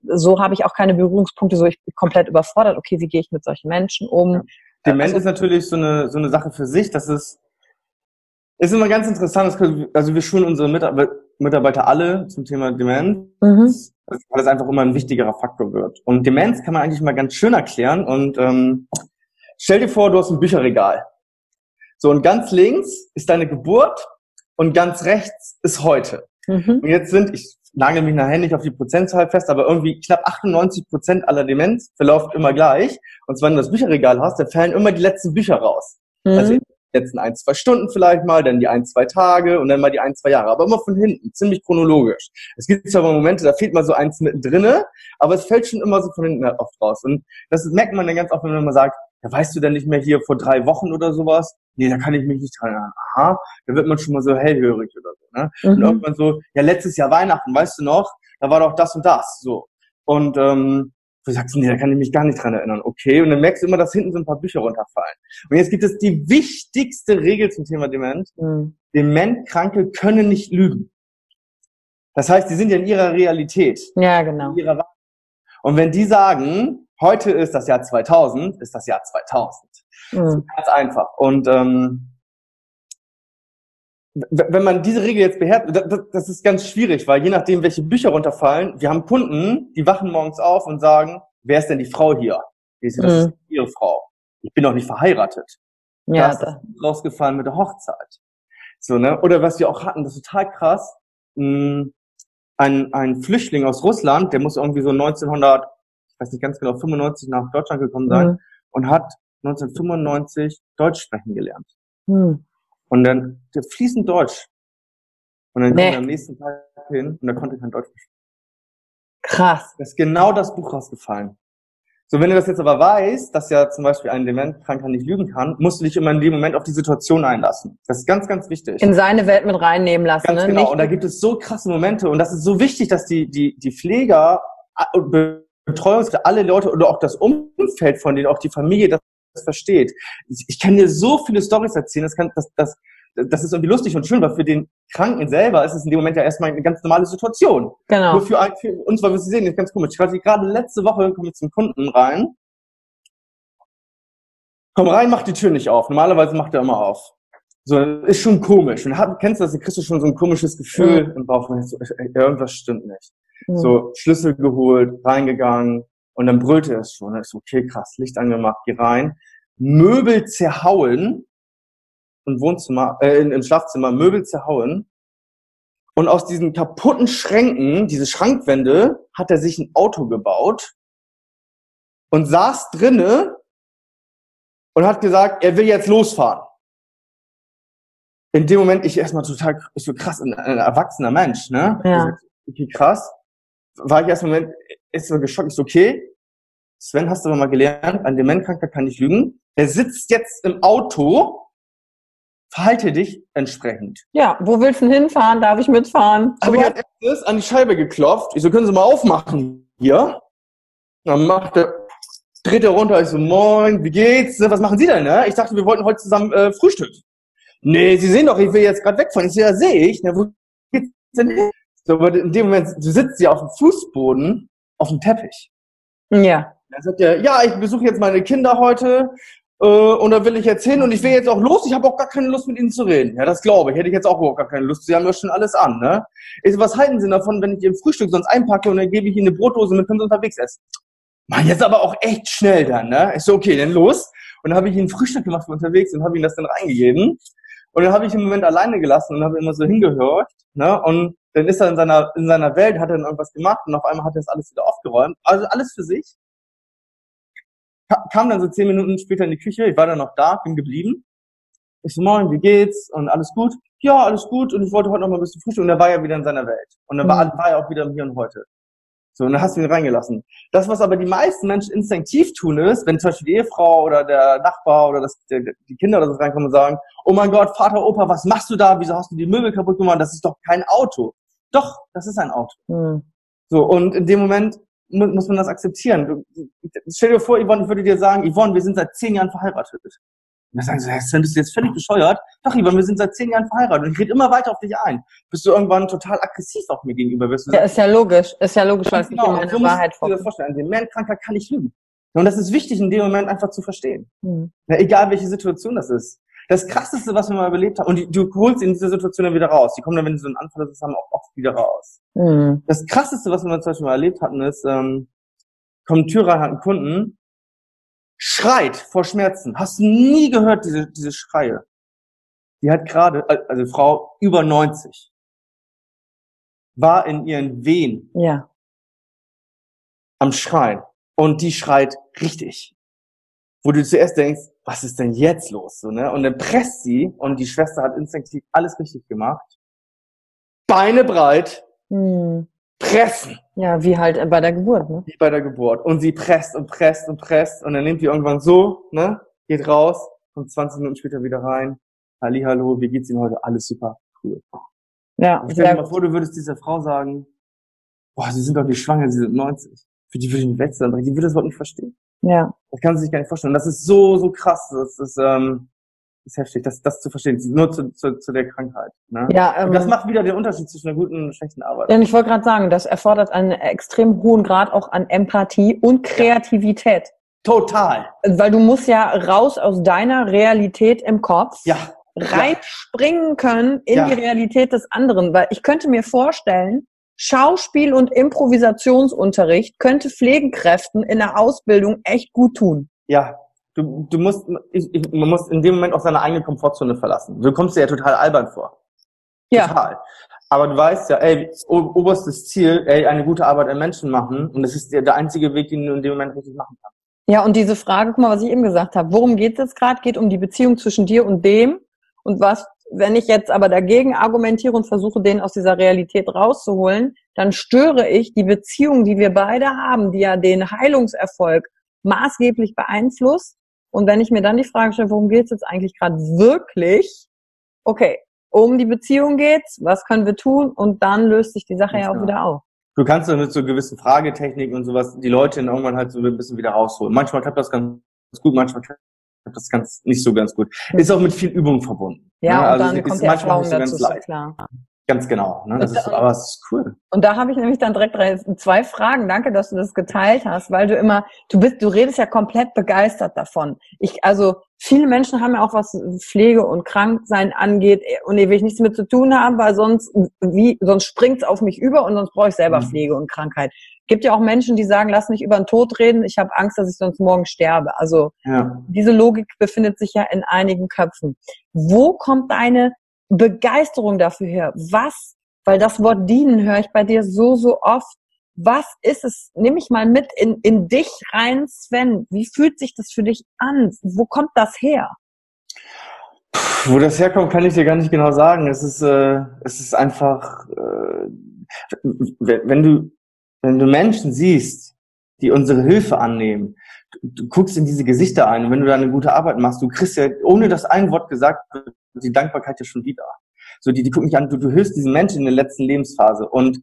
so habe ich auch keine Berührungspunkte, so ich bin komplett überfordert, okay, wie gehe ich mit solchen Menschen um? Dement also, ist natürlich so eine, so eine Sache für sich, das ist ist immer ganz interessant, also wir schulen unsere Mitarbeiter, alle zum Thema Demenz, mhm. weil es einfach immer ein wichtigerer Faktor wird. Und Demenz kann man eigentlich mal ganz schön erklären. Und ähm, stell dir vor, du hast ein Bücherregal. So, und ganz links ist deine Geburt und ganz rechts ist heute. Mhm. Und jetzt sind, ich nagel mich nachher nicht auf die Prozentzahl fest, aber irgendwie knapp 98 Prozent aller Demenz verläuft immer gleich. Und zwar, wenn du das Bücherregal hast, dann fallen immer die letzten Bücher raus. Mhm. Also letzten ein, zwei Stunden vielleicht mal, dann die ein, zwei Tage und dann mal die ein, zwei Jahre. Aber immer von hinten, ziemlich chronologisch. Es gibt zwar Momente, da fehlt mal so eins mittendrin, aber es fällt schon immer so von hinten oft raus. Und das merkt man dann ganz oft, wenn man mal sagt, ja, weißt du denn nicht mehr hier vor drei Wochen oder sowas? Nee, da kann ich mich nicht dran erinnern. Aha, da wird man schon mal so hellhörig oder so. Ne? Mhm. Und irgendwann so, ja, letztes Jahr Weihnachten, weißt du noch, da war doch das und das. So. Und ähm, Du sagst, nee, da kann ich mich gar nicht dran erinnern. Okay, und dann merkst du immer, dass hinten so ein paar Bücher runterfallen. Und jetzt gibt es die wichtigste Regel zum Thema Dement. Mhm. Dementkranke können nicht lügen. Das heißt, die sind ja in ihrer Realität. Ja, genau. und wenn die sagen, heute ist das Jahr 2000, ist das Jahr 2000. Mhm. ganz einfach. Und ähm, wenn man diese Regel jetzt beherrscht, das ist ganz schwierig, weil je nachdem, welche Bücher runterfallen, wir haben Kunden, die wachen morgens auf und sagen, wer ist denn die Frau hier? Die ist, das mhm. ist ihre Frau. Ich bin noch nicht verheiratet. Ja, das ist rausgefallen mit der Hochzeit. So, ne? Oder was wir auch hatten, das ist total krass. Ein, ein Flüchtling aus Russland, der muss irgendwie so 1900, ich weiß nicht ganz genau, 95 nach Deutschland gekommen sein mhm. und hat 1995 Deutsch sprechen gelernt. Mhm. Und dann fließend Deutsch. Und dann nee. kam er am nächsten Tag hin und er konnte kein Deutsch sprechen. Krass. Da ist genau das Buch rausgefallen. So, wenn du das jetzt aber weißt, dass ja zum Beispiel ein Dementkranker nicht lügen kann, musst du dich immer in dem Moment auf die Situation einlassen. Das ist ganz, ganz wichtig. In seine Welt mit reinnehmen lassen. Ganz ne? genau. Nicht und da gibt es so krasse Momente und das ist so wichtig, dass die, die, die Pfleger, äh, Betreuungs, alle Leute oder auch das Umfeld von denen, auch die Familie, das versteht. Ich kann dir so viele Stories erzählen, das, kann, das, das, das ist irgendwie lustig und schön, weil für den Kranken selber ist es in dem Moment ja erstmal eine ganz normale Situation. Genau. Nur für, für uns, weil wir sie sehen, ist ganz komisch. Ich gerade letzte Woche komme ich zum Kunden rein. Komm rein, mach die Tür nicht auf. Normalerweise macht er immer auf. So, ist schon komisch. Und hab, kennst du das, du kriegst du schon so ein komisches Gefühl mhm. im Bauch. So, irgendwas stimmt nicht. Mhm. So, Schlüssel geholt, reingegangen, und dann brüllte es schon. Ich so, okay, krass, Licht angemacht, geh rein. Möbel zerhauen. Im Wohnzimmer, äh, im Schlafzimmer, Möbel zerhauen. Und aus diesen kaputten Schränken, diese Schrankwände, hat er sich ein Auto gebaut und saß drinne und hat gesagt, er will jetzt losfahren. In dem Moment, ich erstmal total, ich so krass, ein, ein erwachsener Mensch, ne? Ja. Okay, krass. War ich erstmal Moment, ist so geschockt, ist okay. Sven, hast du aber mal gelernt, ein Dementkranker kann nicht lügen. Er sitzt jetzt im Auto, verhalte dich entsprechend. Ja, wo willst du denn hinfahren? Darf ich mitfahren? Habe ich als erstes an die Scheibe geklopft. Ich so, können Sie mal aufmachen hier? Dann macht er, dreht er runter. Ich so, moin, wie geht's? Was machen Sie denn? Ne? Ich dachte, wir wollten heute zusammen äh, Frühstück. Nee, Sie sehen doch, ich will jetzt gerade wegfahren. Ich so, ja, sehe ich. Na, wo geht's denn hin? So, aber in dem Moment, du sitzt ja auf dem Fußboden, auf dem Teppich. Ja. Dann sagt er, ja, ich besuche jetzt meine Kinder heute äh, und da will ich jetzt hin und ich will jetzt auch los. Ich habe auch gar keine Lust mit ihnen zu reden. Ja, das glaube ich. Hätte ich jetzt auch gar keine Lust. Sie haben ja schon alles an. Ne? Ich so, was halten Sie davon, wenn ich Ihr Frühstück sonst einpacke und dann gebe ich Ihnen eine Brotdose mit können Sie unterwegs essen? Mann, jetzt aber auch echt schnell dann. Ne? Ich so, okay, dann los. Und dann habe ich Ihnen Frühstück gemacht für unterwegs und habe Ihnen das dann reingegeben. Und dann habe ich im Moment alleine gelassen und habe immer so hingehört. Ne? Und dann ist er in seiner, in seiner Welt, hat er dann irgendwas gemacht und auf einmal hat er das alles wieder aufgeräumt. Also alles für sich kam dann so zehn Minuten später in die Küche, ich war dann noch da, bin geblieben. Ich so, moin, wie geht's? Und alles gut? Ja, alles gut. Und ich wollte heute noch mal ein bisschen frühstücken. Und er war ja wieder in seiner Welt. Und dann war, mhm. war er auch wieder im Hier und Heute. So, und dann hast du ihn reingelassen. Das, was aber die meisten Menschen instinktiv tun, ist, wenn zum Beispiel die Ehefrau oder der Nachbar oder das, der, die Kinder oder so reinkommen und sagen, oh mein Gott, Vater, Opa, was machst du da? Wieso hast du die Möbel kaputt gemacht? Das ist doch kein Auto. Doch, das ist ein Auto. Mhm. So, und in dem Moment muss man das akzeptieren. Stell dir vor, Yvonne, ich würde dir sagen, Yvonne, wir sind seit zehn Jahren verheiratet. Und dann sagen sie, Sven, bist du jetzt völlig bescheuert? Doch, Yvonne, wir sind seit zehn Jahren verheiratet. Und ich rede immer weiter auf dich ein. Bis du irgendwann total aggressiv auf mir gegenüber wirst. Ja, ist ja logisch. Ist ja logisch, weil es genau, nicht immer eine Wahrheit vorkommt. dir das vorstellen. Ein Dementkranker kann ich lügen. Und das ist wichtig in dem Moment einfach zu verstehen. Mhm. Na, egal welche Situation das ist. Das krasseste, was wir mal überlebt haben, und die, du holst in dieser Situation dann wieder raus. Die kommen dann, wenn sie so einen Anfall haben, auch oft wieder raus. Mhm. Das krasseste, was wir zum Beispiel mal erlebt hatten, ist, ähm, kommt Tür rein, hat einen Kunden, schreit vor Schmerzen. Hast du nie gehört, diese, diese Schreie? Die hat gerade, also Frau über 90, war in ihren Wehen. Ja. Am Schreien. Und die schreit richtig. Wo du zuerst denkst, was ist denn jetzt los? So, ne? Und dann presst sie und die Schwester hat instinktiv alles richtig gemacht. Beine breit, hm. pressen. Ja, wie halt bei der Geburt, ne? Wie bei der Geburt. Und sie presst und presst und presst und dann nimmt die irgendwann so, ne? Geht raus, kommt 20 Minuten später wieder rein. Halli, hallo, wie geht's Ihnen heute? Alles super, cool. Ja, stell dir mal vor, du würdest dieser Frau sagen, boah, Sie sind doch nicht schwanger, Sie sind 90. Für die würde ich nicht wechseln, die würde das Wort nicht verstehen. Ja. Das kann sie sich gar nicht vorstellen. Das ist so, so krass. Das ist, ähm, ist heftig, das, das zu verstehen. Nur zu, zu, zu der Krankheit. Ne? Ja, ähm, und das macht wieder den Unterschied zwischen einer guten und schlechten Arbeit. Ja, ich wollte gerade sagen, das erfordert einen extrem hohen Grad auch an Empathie und Kreativität. Ja. Total. Weil du musst ja raus aus deiner Realität im Kopf. Ja. Reinspringen können in ja. die Realität des anderen. Weil ich könnte mir vorstellen, Schauspiel- und Improvisationsunterricht könnte Pflegekräften in der Ausbildung echt gut tun. Ja, du, du musst, ich, ich, man muss in dem Moment auch seine eigene Komfortzone verlassen. Du kommst dir ja total albern vor. Ja. Total. Aber du weißt ja, ey, oberstes Ziel, ey, eine gute Arbeit an Menschen machen. Und das ist der, der einzige Weg, den du in dem Moment richtig machen kannst. Ja, und diese Frage, guck mal, was ich eben gesagt habe. Worum geht es jetzt gerade? Geht um die Beziehung zwischen dir und dem. Und was wenn ich jetzt aber dagegen argumentiere und versuche, den aus dieser Realität rauszuholen, dann störe ich die Beziehung, die wir beide haben, die ja den Heilungserfolg maßgeblich beeinflusst. Und wenn ich mir dann die Frage stelle, worum geht es jetzt eigentlich gerade wirklich? Okay, um die Beziehung geht's, was können wir tun? Und dann löst sich die Sache ja auch genau. wieder auf. Du kannst dann mit so gewissen Fragetechniken und sowas die Leute irgendwann halt so ein bisschen wieder rausholen. Manchmal klappt das ganz gut, manchmal klappt das ganz nicht so ganz gut. Ist auch mit viel Übung verbunden. Ja, ne? und also dann kommt die Erfahrung so dazu, ist klar. Ganz genau. Ne? Das ist, aber es ist cool. Und da habe ich nämlich dann direkt drei, zwei Fragen. Danke, dass du das geteilt hast, weil du immer, du bist, du redest ja komplett begeistert davon. Ich, also viele Menschen haben ja auch was Pflege und Kranksein angeht und hier will ich nichts mit zu tun haben, weil sonst wie sonst springt's auf mich über und sonst brauche ich selber mhm. Pflege und Krankheit. Gibt ja auch Menschen, die sagen, lass mich über den Tod reden, ich habe Angst, dass ich sonst morgen sterbe. Also ja. diese Logik befindet sich ja in einigen Köpfen. Wo kommt deine Begeisterung dafür her? Was, weil das Wort dienen höre ich bei dir so, so oft. Was ist es? Nimm mich mal mit in, in dich rein, Sven. Wie fühlt sich das für dich an? Wo kommt das her? Wo das herkommt, kann ich dir gar nicht genau sagen. Es ist, äh, es ist einfach, äh, wenn du, wenn du Menschen siehst, die unsere Hilfe annehmen, du, du guckst in diese Gesichter ein und wenn du da eine gute Arbeit machst, du kriegst ja, ohne dass ein Wort gesagt wird, die Dankbarkeit ja schon wieder. So, die, die gucken dich an, du, du hilfst diesen Menschen in der letzten Lebensphase. Und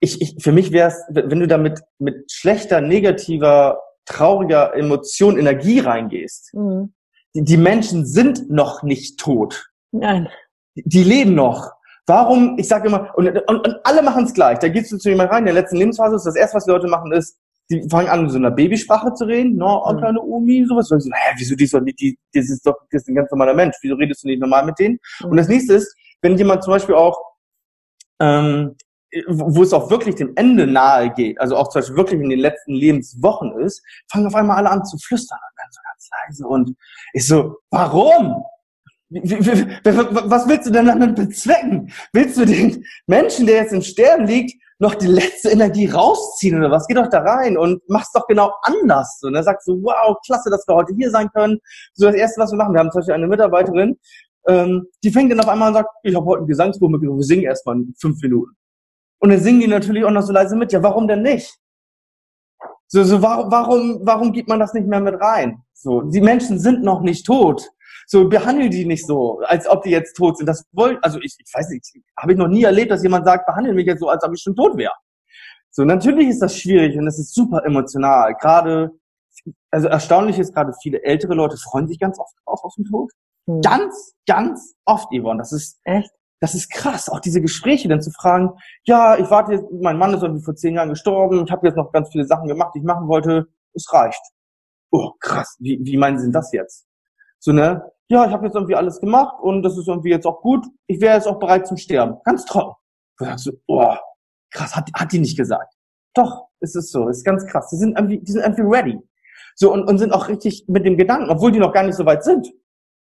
ich, ich, für mich wäre es, wenn du da mit, mit schlechter, negativer, trauriger Emotion, Energie reingehst. Mhm. Die, die Menschen sind noch nicht tot. Nein. Die, die leben noch. Warum, ich sage immer, und, und, und alle machen es gleich. Da gehst du zu jemand rein, in der letzten Lebensphase ist das erste, was die Leute machen, ist, die fangen an, so einer Babysprache zu reden, no, oh, kleine Omi, sowas. Und ich so, hä, wieso, die ist doch nicht, die, das ist doch, das ist ein ganz normaler Mensch. Wieso redest du nicht normal mit denen? Mhm. Und das nächste ist, wenn jemand zum Beispiel auch, ähm, wo es auch wirklich dem Ende nahe geht, also auch zum Beispiel wirklich in den letzten Lebenswochen ist, fangen auf einmal alle an zu flüstern und dann so ganz leise. Und ich so, warum? Was willst du denn damit bezwecken? Willst du den Menschen, der jetzt im Sterben liegt, noch die letzte Energie rausziehen oder was? Geh doch da rein und mach's doch genau anders. Und er sagt so, wow, klasse, dass wir heute hier sein können. So das Erste, was wir machen, wir haben zum Beispiel eine Mitarbeiterin, ähm, die fängt dann auf einmal an und sagt, ich habe heute ein Gesangsbuch mitgenommen, wir singen erstmal fünf Minuten. Und dann singen die natürlich auch noch so leise mit. Ja, warum denn nicht? So, so warum, warum, warum gibt man das nicht mehr mit rein? So, die Menschen sind noch nicht tot. So, behandle die nicht so, als ob die jetzt tot sind. Das wollen, also ich, ich weiß nicht, habe ich noch nie erlebt, dass jemand sagt, behandle mich jetzt so, als ob ich schon tot wäre. So, natürlich ist das schwierig und das ist super emotional. Gerade, also erstaunlich ist gerade viele ältere Leute freuen sich ganz oft drauf auf den Tod. Hm. Ganz, ganz oft, Yvonne. Das ist echt. Das ist krass, auch diese Gespräche dann zu fragen, ja, ich warte jetzt, mein Mann ist irgendwie vor zehn Jahren gestorben, ich habe jetzt noch ganz viele Sachen gemacht, die ich machen wollte, es reicht. Oh, krass, wie, wie meinen Sie denn das jetzt? So, ne? Ja, ich habe jetzt irgendwie alles gemacht und das ist irgendwie jetzt auch gut. Ich wäre jetzt auch bereit zum Sterben. Ganz trocken. Du sagst so, oh, krass, hat, hat die nicht gesagt. Doch, ist es so, ist ganz krass. Die sind irgendwie, die sind irgendwie ready. So, und, und sind auch richtig mit dem Gedanken, obwohl die noch gar nicht so weit sind.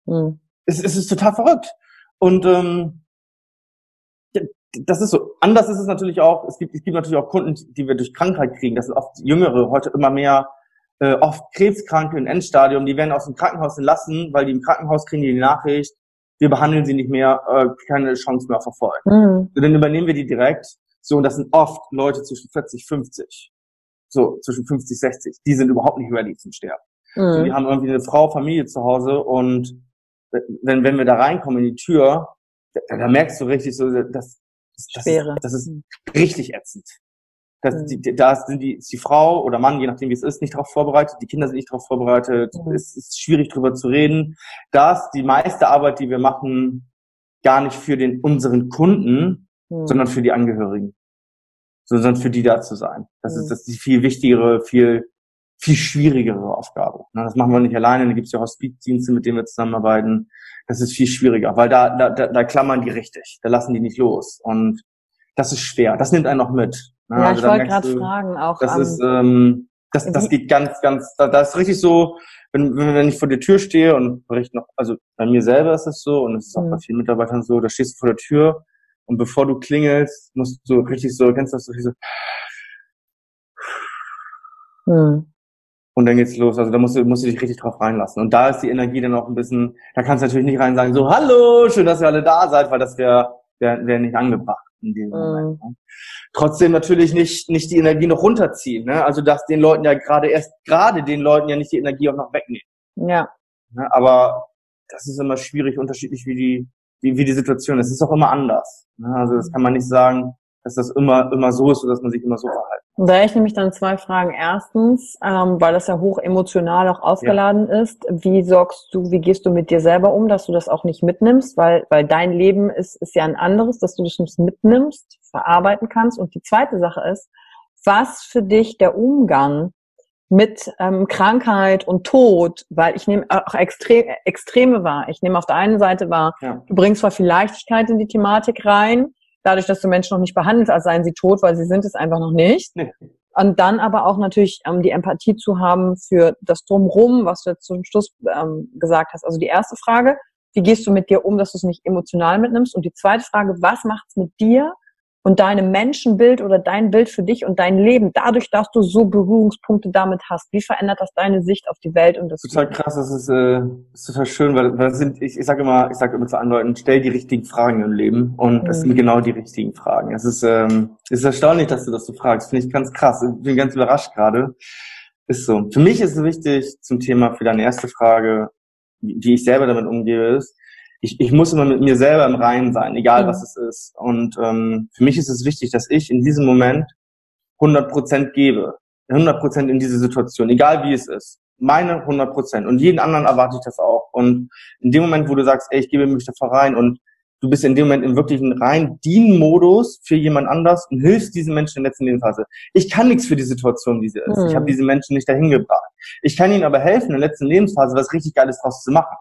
Mhm. Es, es ist total verrückt. Und ähm, das ist so. Anders ist es natürlich auch, es gibt, es gibt natürlich auch Kunden, die wir durch Krankheit kriegen. Das sind oft Jüngere, heute immer mehr, äh, oft Krebskranke im Endstadium, die werden aus dem Krankenhaus entlassen, weil die im Krankenhaus kriegen die, die Nachricht, wir behandeln sie nicht mehr, äh, keine Chance mehr auf Erfolg. Mhm. So, dann übernehmen wir die direkt. So, und das sind oft Leute zwischen 40, 50. So, zwischen 50, 60. Die sind überhaupt nicht ready zum Sterben. Mhm. So, die haben irgendwie eine Frau, Familie zu Hause und wenn, wenn wir da reinkommen in die Tür, da, da merkst du richtig so, dass das, Schwere. das ist richtig ätzend. Das, mhm. die, da sind die, ist die Frau oder Mann, je nachdem wie es ist, nicht darauf vorbereitet, die Kinder sind nicht darauf vorbereitet, mhm. es ist schwierig drüber zu reden. Da ist die meiste Arbeit, die wir machen, gar nicht für den unseren Kunden, mhm. sondern für die Angehörigen. Sondern für die da zu sein. Das ist mhm. das ist die viel wichtigere, viel viel schwierigere Aufgabe. Das machen wir nicht alleine, da gibt es ja Hospizdienste, mit denen wir zusammenarbeiten das ist viel schwieriger, weil da, da, da, da klammern die richtig, da lassen die nicht los. Und das ist schwer. Das nimmt einen noch mit. Ja, also ich wollte gerade fragen, auch. Das um, ist, ähm, das, das geht ganz, ganz, da, da ist richtig so, wenn, wenn ich vor der Tür stehe und berichte noch, also bei mir selber ist es so und es ist auch mhm. bei vielen Mitarbeitern so, da stehst du vor der Tür und bevor du klingelst, musst du so richtig so, kennst du das so, richtig so, mhm. Und dann geht's los. Also da musst du, musst du dich richtig drauf reinlassen. Und da ist die Energie dann auch ein bisschen, da kannst du natürlich nicht rein sagen, so, hallo, schön, dass ihr alle da seid, weil das wäre wär, wär nicht angebracht in diesem mhm. Moment. Ne? Trotzdem natürlich nicht, nicht die Energie noch runterziehen. Ne? Also dass den Leuten ja gerade erst, gerade den Leuten ja nicht die Energie auch noch wegnehmen. Ja. Ne? Aber das ist immer schwierig, unterschiedlich wie die, wie, wie die Situation ist. Es ist auch immer anders. Ne? Also das kann man nicht sagen, dass das immer, immer so ist dass man sich immer so verhält. Da ich nämlich dann zwei Fragen. Erstens, ähm, weil das ja hoch emotional auch aufgeladen ja. ist, wie sorgst du, wie gehst du mit dir selber um, dass du das auch nicht mitnimmst, weil, weil dein Leben ist, ist ja ein anderes, dass du das nicht mitnimmst, verarbeiten kannst. Und die zweite Sache ist, was für dich der Umgang mit ähm, Krankheit und Tod, weil ich nehme auch Extre Extreme wahr. Ich nehme auf der einen Seite wahr, ja. du bringst zwar viel Leichtigkeit in die Thematik rein, dadurch, dass du Menschen noch nicht behandelst, als seien sie tot, weil sie sind es einfach noch nicht. Nee. Und dann aber auch natürlich ähm, die Empathie zu haben für das Drumrum, was du jetzt zum Schluss ähm, gesagt hast. Also die erste Frage, wie gehst du mit dir um, dass du es nicht emotional mitnimmst? Und die zweite Frage, was macht es mit dir, und deinem Menschenbild oder dein Bild für dich und dein Leben, dadurch, dass du so Berührungspunkte damit hast, wie verändert das deine Sicht auf die Welt und das Total krass, das ist, äh, ist total schön, weil, weil das sind, ich, ich sage immer, ich sage immer zu anderen Leuten, stell die richtigen Fragen im Leben und mhm. das sind genau die richtigen Fragen. Es ist, ähm, es ist erstaunlich, dass du das so fragst, finde ich ganz krass, ich bin ganz überrascht gerade. Ist so. Für mich ist es wichtig zum Thema für deine erste Frage, wie ich selber damit umgehe, ist, ich, ich muss immer mit mir selber im Reinen sein, egal mhm. was es ist. Und ähm, für mich ist es wichtig, dass ich in diesem Moment 100 Prozent gebe. 100 Prozent in diese Situation, egal wie es ist. Meine 100 Prozent. Und jeden anderen erwarte ich das auch. Und in dem Moment, wo du sagst, ey, ich gebe mich da rein und du bist in dem Moment im wirklichen rein Dienmodus für jemand anders und hilfst diesen Menschen in der letzten Lebensphase. Ich kann nichts für die Situation, wie sie ist. Mhm. Ich habe diese Menschen nicht dahin gebracht. Ich kann ihnen aber helfen, in der letzten Lebensphase was richtig Geiles draus zu machen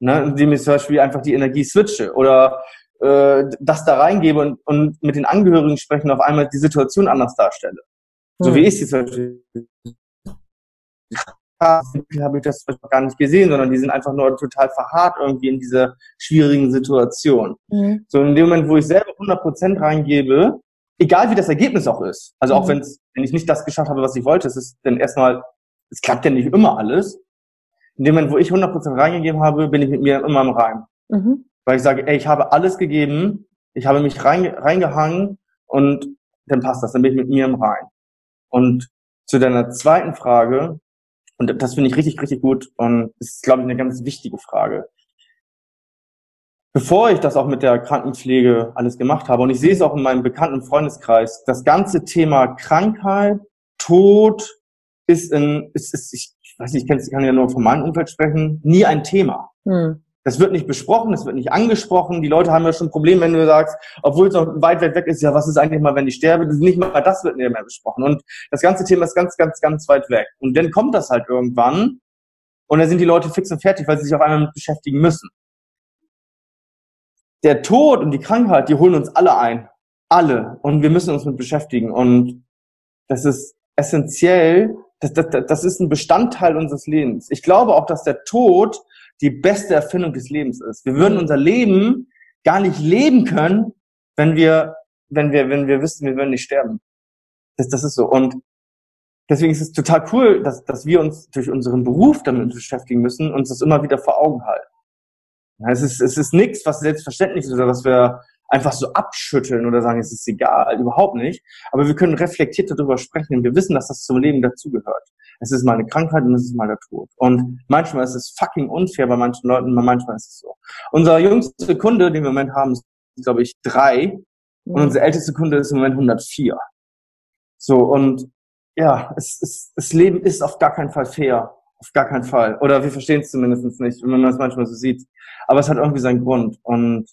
ne, indem ich zum Beispiel einfach die Energie switche oder äh, das da reingebe und, und mit den Angehörigen sprechen auf einmal die Situation anders darstelle. So wie hm. ich sie zum Beispiel habe ich das gar nicht gesehen, sondern die sind einfach nur total verharrt irgendwie in dieser schwierigen Situation. Mhm. So in dem Moment, wo ich selber 100% reingebe, egal wie das Ergebnis auch ist, also auch mhm. wenn's, wenn ich nicht das geschafft habe, was ich wollte, es ist dann erstmal, es klappt ja nicht immer alles, in dem Moment, wo ich 100% reingegeben habe, bin ich mit mir immer im Reim. Mhm. Weil ich sage, ey, ich habe alles gegeben, ich habe mich reinge reingehangen und dann passt das, dann bin ich mit mir im Reim. Und zu deiner zweiten Frage, und das finde ich richtig, richtig gut und ist, glaube ich, eine ganz wichtige Frage. Bevor ich das auch mit der Krankenpflege alles gemacht habe, und ich sehe es auch in meinem bekannten Freundeskreis, das ganze Thema Krankheit, Tod ist in, ist, ist ich weiß nicht, ich kann ja nur von meinem Umfeld sprechen, nie ein Thema. Hm. Das wird nicht besprochen, das wird nicht angesprochen. Die Leute haben ja schon ein Problem, wenn du sagst, obwohl es noch weit, weit weg ist, ja, was ist eigentlich mal, wenn ich sterbe? Nicht mal das wird nicht mehr besprochen. Und das ganze Thema ist ganz, ganz, ganz weit weg. Und dann kommt das halt irgendwann. Und dann sind die Leute fix und fertig, weil sie sich auf einmal mit beschäftigen müssen. Der Tod und die Krankheit, die holen uns alle ein. Alle. Und wir müssen uns mit beschäftigen. Und das ist essentiell. Das, das, das ist ein Bestandteil unseres Lebens. Ich glaube auch, dass der Tod die beste Erfindung des Lebens ist. Wir würden unser Leben gar nicht leben können, wenn wir, wenn wir, wenn wir wüssten, wir würden nicht sterben. Das, das ist so. Und deswegen ist es total cool, dass, dass wir uns durch unseren Beruf damit beschäftigen müssen, uns das immer wieder vor Augen halten. Es ist, es ist nichts, was selbstverständlich ist oder was wir einfach so abschütteln oder sagen, es ist egal, überhaupt nicht. Aber wir können reflektiert darüber sprechen und wir wissen, dass das zum Leben dazugehört. Es ist mal eine Krankheit und es ist mal der Tod. Und manchmal ist es fucking unfair bei manchen Leuten, manchmal ist es so. Unser jüngster Kunde, den wir im Moment haben, ist, glaube ich, drei. Und unser ältester Kunde ist im Moment 104. So, und ja, es, es, das Leben ist auf gar keinen Fall fair. Auf gar keinen Fall. Oder wir verstehen es zumindest nicht, wenn man das manchmal so sieht. Aber es hat irgendwie seinen Grund. Und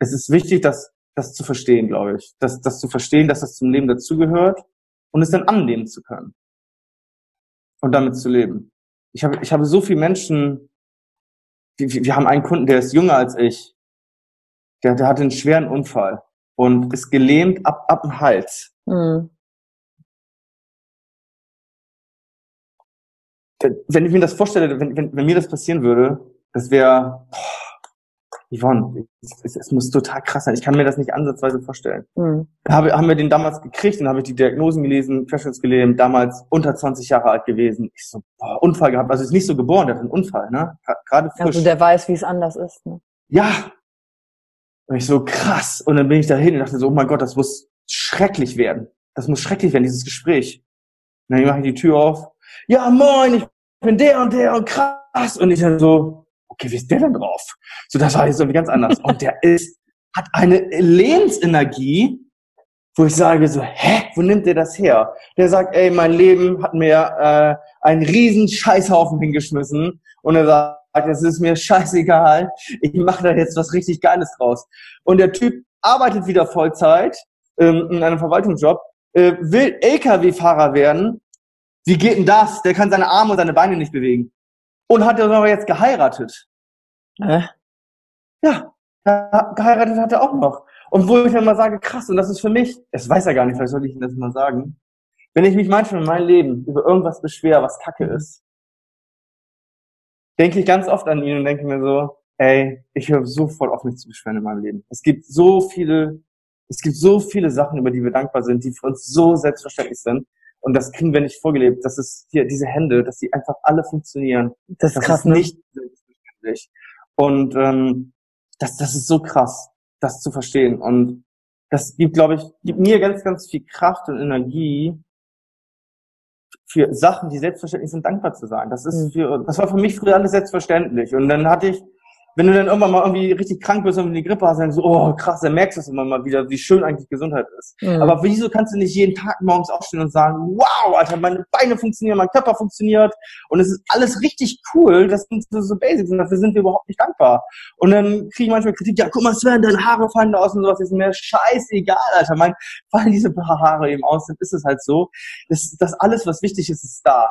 es ist wichtig, das, das zu verstehen, glaube ich. Das, das zu verstehen, dass das zum Leben dazugehört und es dann annehmen zu können. Und damit zu leben. Ich habe, ich habe so viele Menschen, wir, wir haben einen Kunden, der ist jünger als ich. Der, der hatte einen schweren Unfall und ist gelähmt ab, ab dem Hals. Mhm. Wenn ich mir das vorstelle, wenn, wenn, wenn mir das passieren würde, das wäre, Yvonne, es, es, muss total krass sein. Ich kann mir das nicht ansatzweise vorstellen. Mhm. Habe, haben wir den damals gekriegt, dann habe ich die Diagnosen gelesen, Querschnittsgelähmt, damals unter 20 Jahre alt gewesen. Ich so, boah, Unfall gehabt. Also ist nicht so geboren, der hat einen Unfall, ne? Gerade frisch. Also der weiß, wie es anders ist, ne? Ja. Und ich so, krass. Und dann bin ich dahin und dachte so, oh mein Gott, das muss schrecklich werden. Das muss schrecklich werden, dieses Gespräch. Und dann mache ich die Tür auf. Ja, moin, ich bin der und der und krass. Und ich dann so, okay, wie ist der denn drauf? So, das war jetzt irgendwie ganz anders. Und der ist, hat eine Lebensenergie, wo ich sage so, hä, wo nimmt der das her? Der sagt, ey, mein Leben hat mir äh, einen riesen Scheißhaufen hingeschmissen und er sagt, es ist mir scheißegal, ich mache da jetzt was richtig Geiles draus. Und der Typ arbeitet wieder Vollzeit ähm, in einem Verwaltungsjob, äh, will LKW-Fahrer werden. Wie geht denn das? Der kann seine Arme und seine Beine nicht bewegen. Und hat er aber jetzt geheiratet. Äh? Ja, geheiratet hat er auch noch. Und wo ich dann mal sage, krass, und das ist für mich, es weiß er gar nicht, vielleicht sollte ich ihm das mal sagen, wenn ich mich manchmal in meinem Leben über irgendwas beschwere, was Kacke ist, denke ich ganz oft an ihn und denke mir so, ey, ich höre so voll auf, mich zu beschweren in meinem Leben. Es gibt so viele, es gibt so viele Sachen, über die wir dankbar sind, die für uns so selbstverständlich sind. Und das kriegen wir nicht vorgelebt. Das ist hier diese Hände, dass die einfach alle funktionieren. Das, das krass, ist ne? nicht selbstverständlich. Und ähm, das, das ist so krass, das zu verstehen. Und das gibt, glaube ich, gibt mir ganz, ganz viel Kraft und Energie, für Sachen, die selbstverständlich sind, dankbar zu sein. Das ist mhm. für, das war für mich früher alles selbstverständlich. Und dann hatte ich wenn du dann irgendwann mal irgendwie richtig krank bist und die Grippe hast, dann so, oh krass, dann merkst du immer mal wieder, wie schön eigentlich Gesundheit ist. Mhm. Aber wieso kannst du nicht jeden Tag morgens aufstehen und sagen, wow, Alter, meine Beine funktionieren, mein Körper funktioniert und es ist alles richtig cool, das sind so, Basics und dafür sind wir überhaupt nicht dankbar. Und dann kriege ich manchmal Kritik, ja, guck mal, Sven, deine Haare fallen da aus und sowas, das ist mir scheißegal, Alter, mein, fallen diese Haare eben aus, dann ist es halt so. Das, das alles, was wichtig ist, ist da.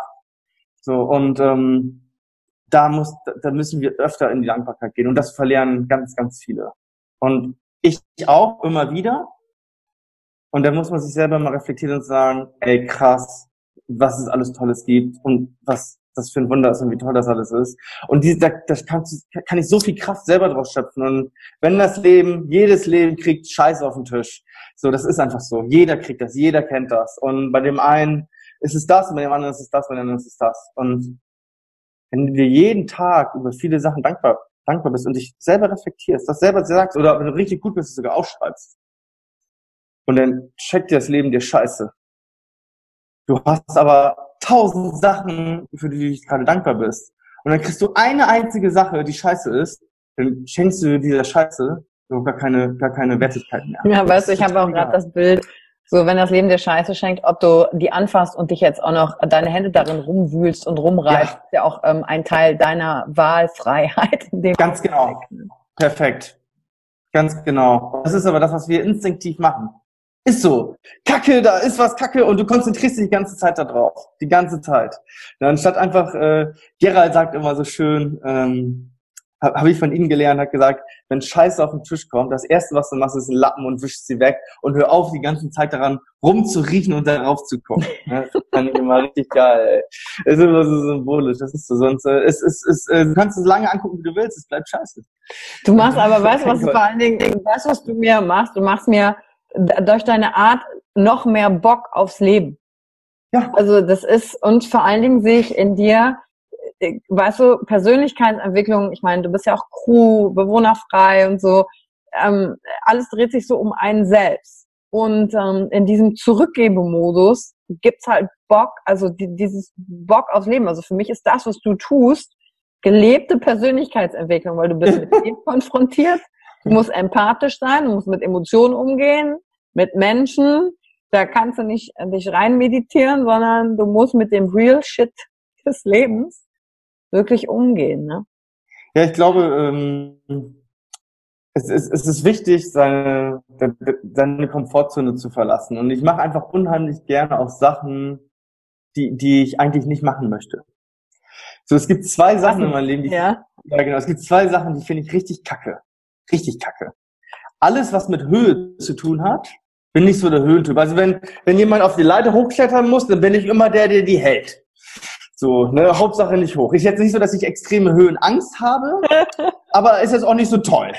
So, und ähm, da muss, da müssen wir öfter in die Dankbarkeit gehen. Und das verlernen ganz, ganz viele. Und ich auch immer wieder. Und da muss man sich selber mal reflektieren und sagen, ey, krass, was es alles Tolles gibt und was das für ein Wunder ist und wie toll das alles ist. Und die, da, da kann, kann ich so viel Kraft selber draus schöpfen. Und wenn das Leben, jedes Leben kriegt Scheiß auf den Tisch. So, das ist einfach so. Jeder kriegt das, jeder kennt das. Und bei dem einen ist es das, und bei dem anderen ist es das, bei dem anderen ist es das. Und wenn du dir jeden Tag über viele Sachen dankbar, dankbar bist und dich selber reflektierst, das selber sagst oder wenn du richtig gut bist, sogar aufschreibst. Und dann checkt dir das Leben dir scheiße. Du hast aber tausend Sachen, für die du gerade dankbar bist. Und dann kriegst du eine einzige Sache, die scheiße ist, dann schenkst du dieser Scheiße gar keine, gar keine Wertigkeit mehr. Ja, weißt du, ich habe auch gerade das Bild, so, wenn das Leben dir Scheiße schenkt, ob du die anfasst und dich jetzt auch noch deine Hände darin rumwühlst und rumreibst, ja. ist ja auch ähm, ein Teil deiner Wahlfreiheit. Ganz genau. Perfekt. Ganz genau. Das ist aber das, was wir instinktiv machen. Ist so. Kacke, da ist was Kacke und du konzentrierst dich die ganze Zeit da drauf. Die ganze Zeit. Ja, anstatt einfach, äh, Gerald sagt immer so schön, ähm, habe hab ich von Ihnen gelernt, hat gesagt, wenn Scheiße auf den Tisch kommt, das Erste, was du machst, ist ein Lappen und wischst sie weg und hör auf, die ganze Zeit daran rumzuriechen und darauf zu gucken. Das fand ich immer richtig geil. Ey. Das ist immer so symbolisch. Das ist so sonst. Äh, es, es, es, äh, du kannst es lange angucken, wie du willst. Es bleibt scheiße. Du machst aber, weißt du, was du vor allen Dingen, weißt was du mir machst? Du machst mir durch deine Art noch mehr Bock aufs Leben. Ja. Also das ist und vor allen Dingen sehe ich in dir weißt du, Persönlichkeitsentwicklung, ich meine, du bist ja auch Crew, bewohnerfrei und so, ähm, alles dreht sich so um einen selbst. Und ähm, in diesem Zurückgebemodus gibt's halt Bock, also die, dieses Bock aufs Leben. Also für mich ist das, was du tust, gelebte Persönlichkeitsentwicklung, weil du bist mit dem konfrontiert, du musst empathisch sein, du musst mit Emotionen umgehen, mit Menschen. Da kannst du nicht dich rein meditieren, sondern du musst mit dem Real Shit des Lebens wirklich umgehen. Ne? Ja, ich glaube, ähm, es, ist, es ist wichtig, seine, seine Komfortzone zu verlassen. Und ich mache einfach unheimlich gerne auch Sachen, die, die ich eigentlich nicht machen möchte. So, es gibt zwei Sachen in meinem Leben, die ja. Ich, ja genau, es gibt zwei Sachen, die finde ich richtig kacke. Richtig kacke. Alles, was mit Höhe zu tun hat, bin ich so der Höhentyp. Also wenn, wenn jemand auf die Leiter hochklettern muss, dann bin ich immer der, der die hält. So, ne, Hauptsache nicht hoch. Ist jetzt nicht so, dass ich extreme Höhenangst habe, aber ist jetzt auch nicht so toll.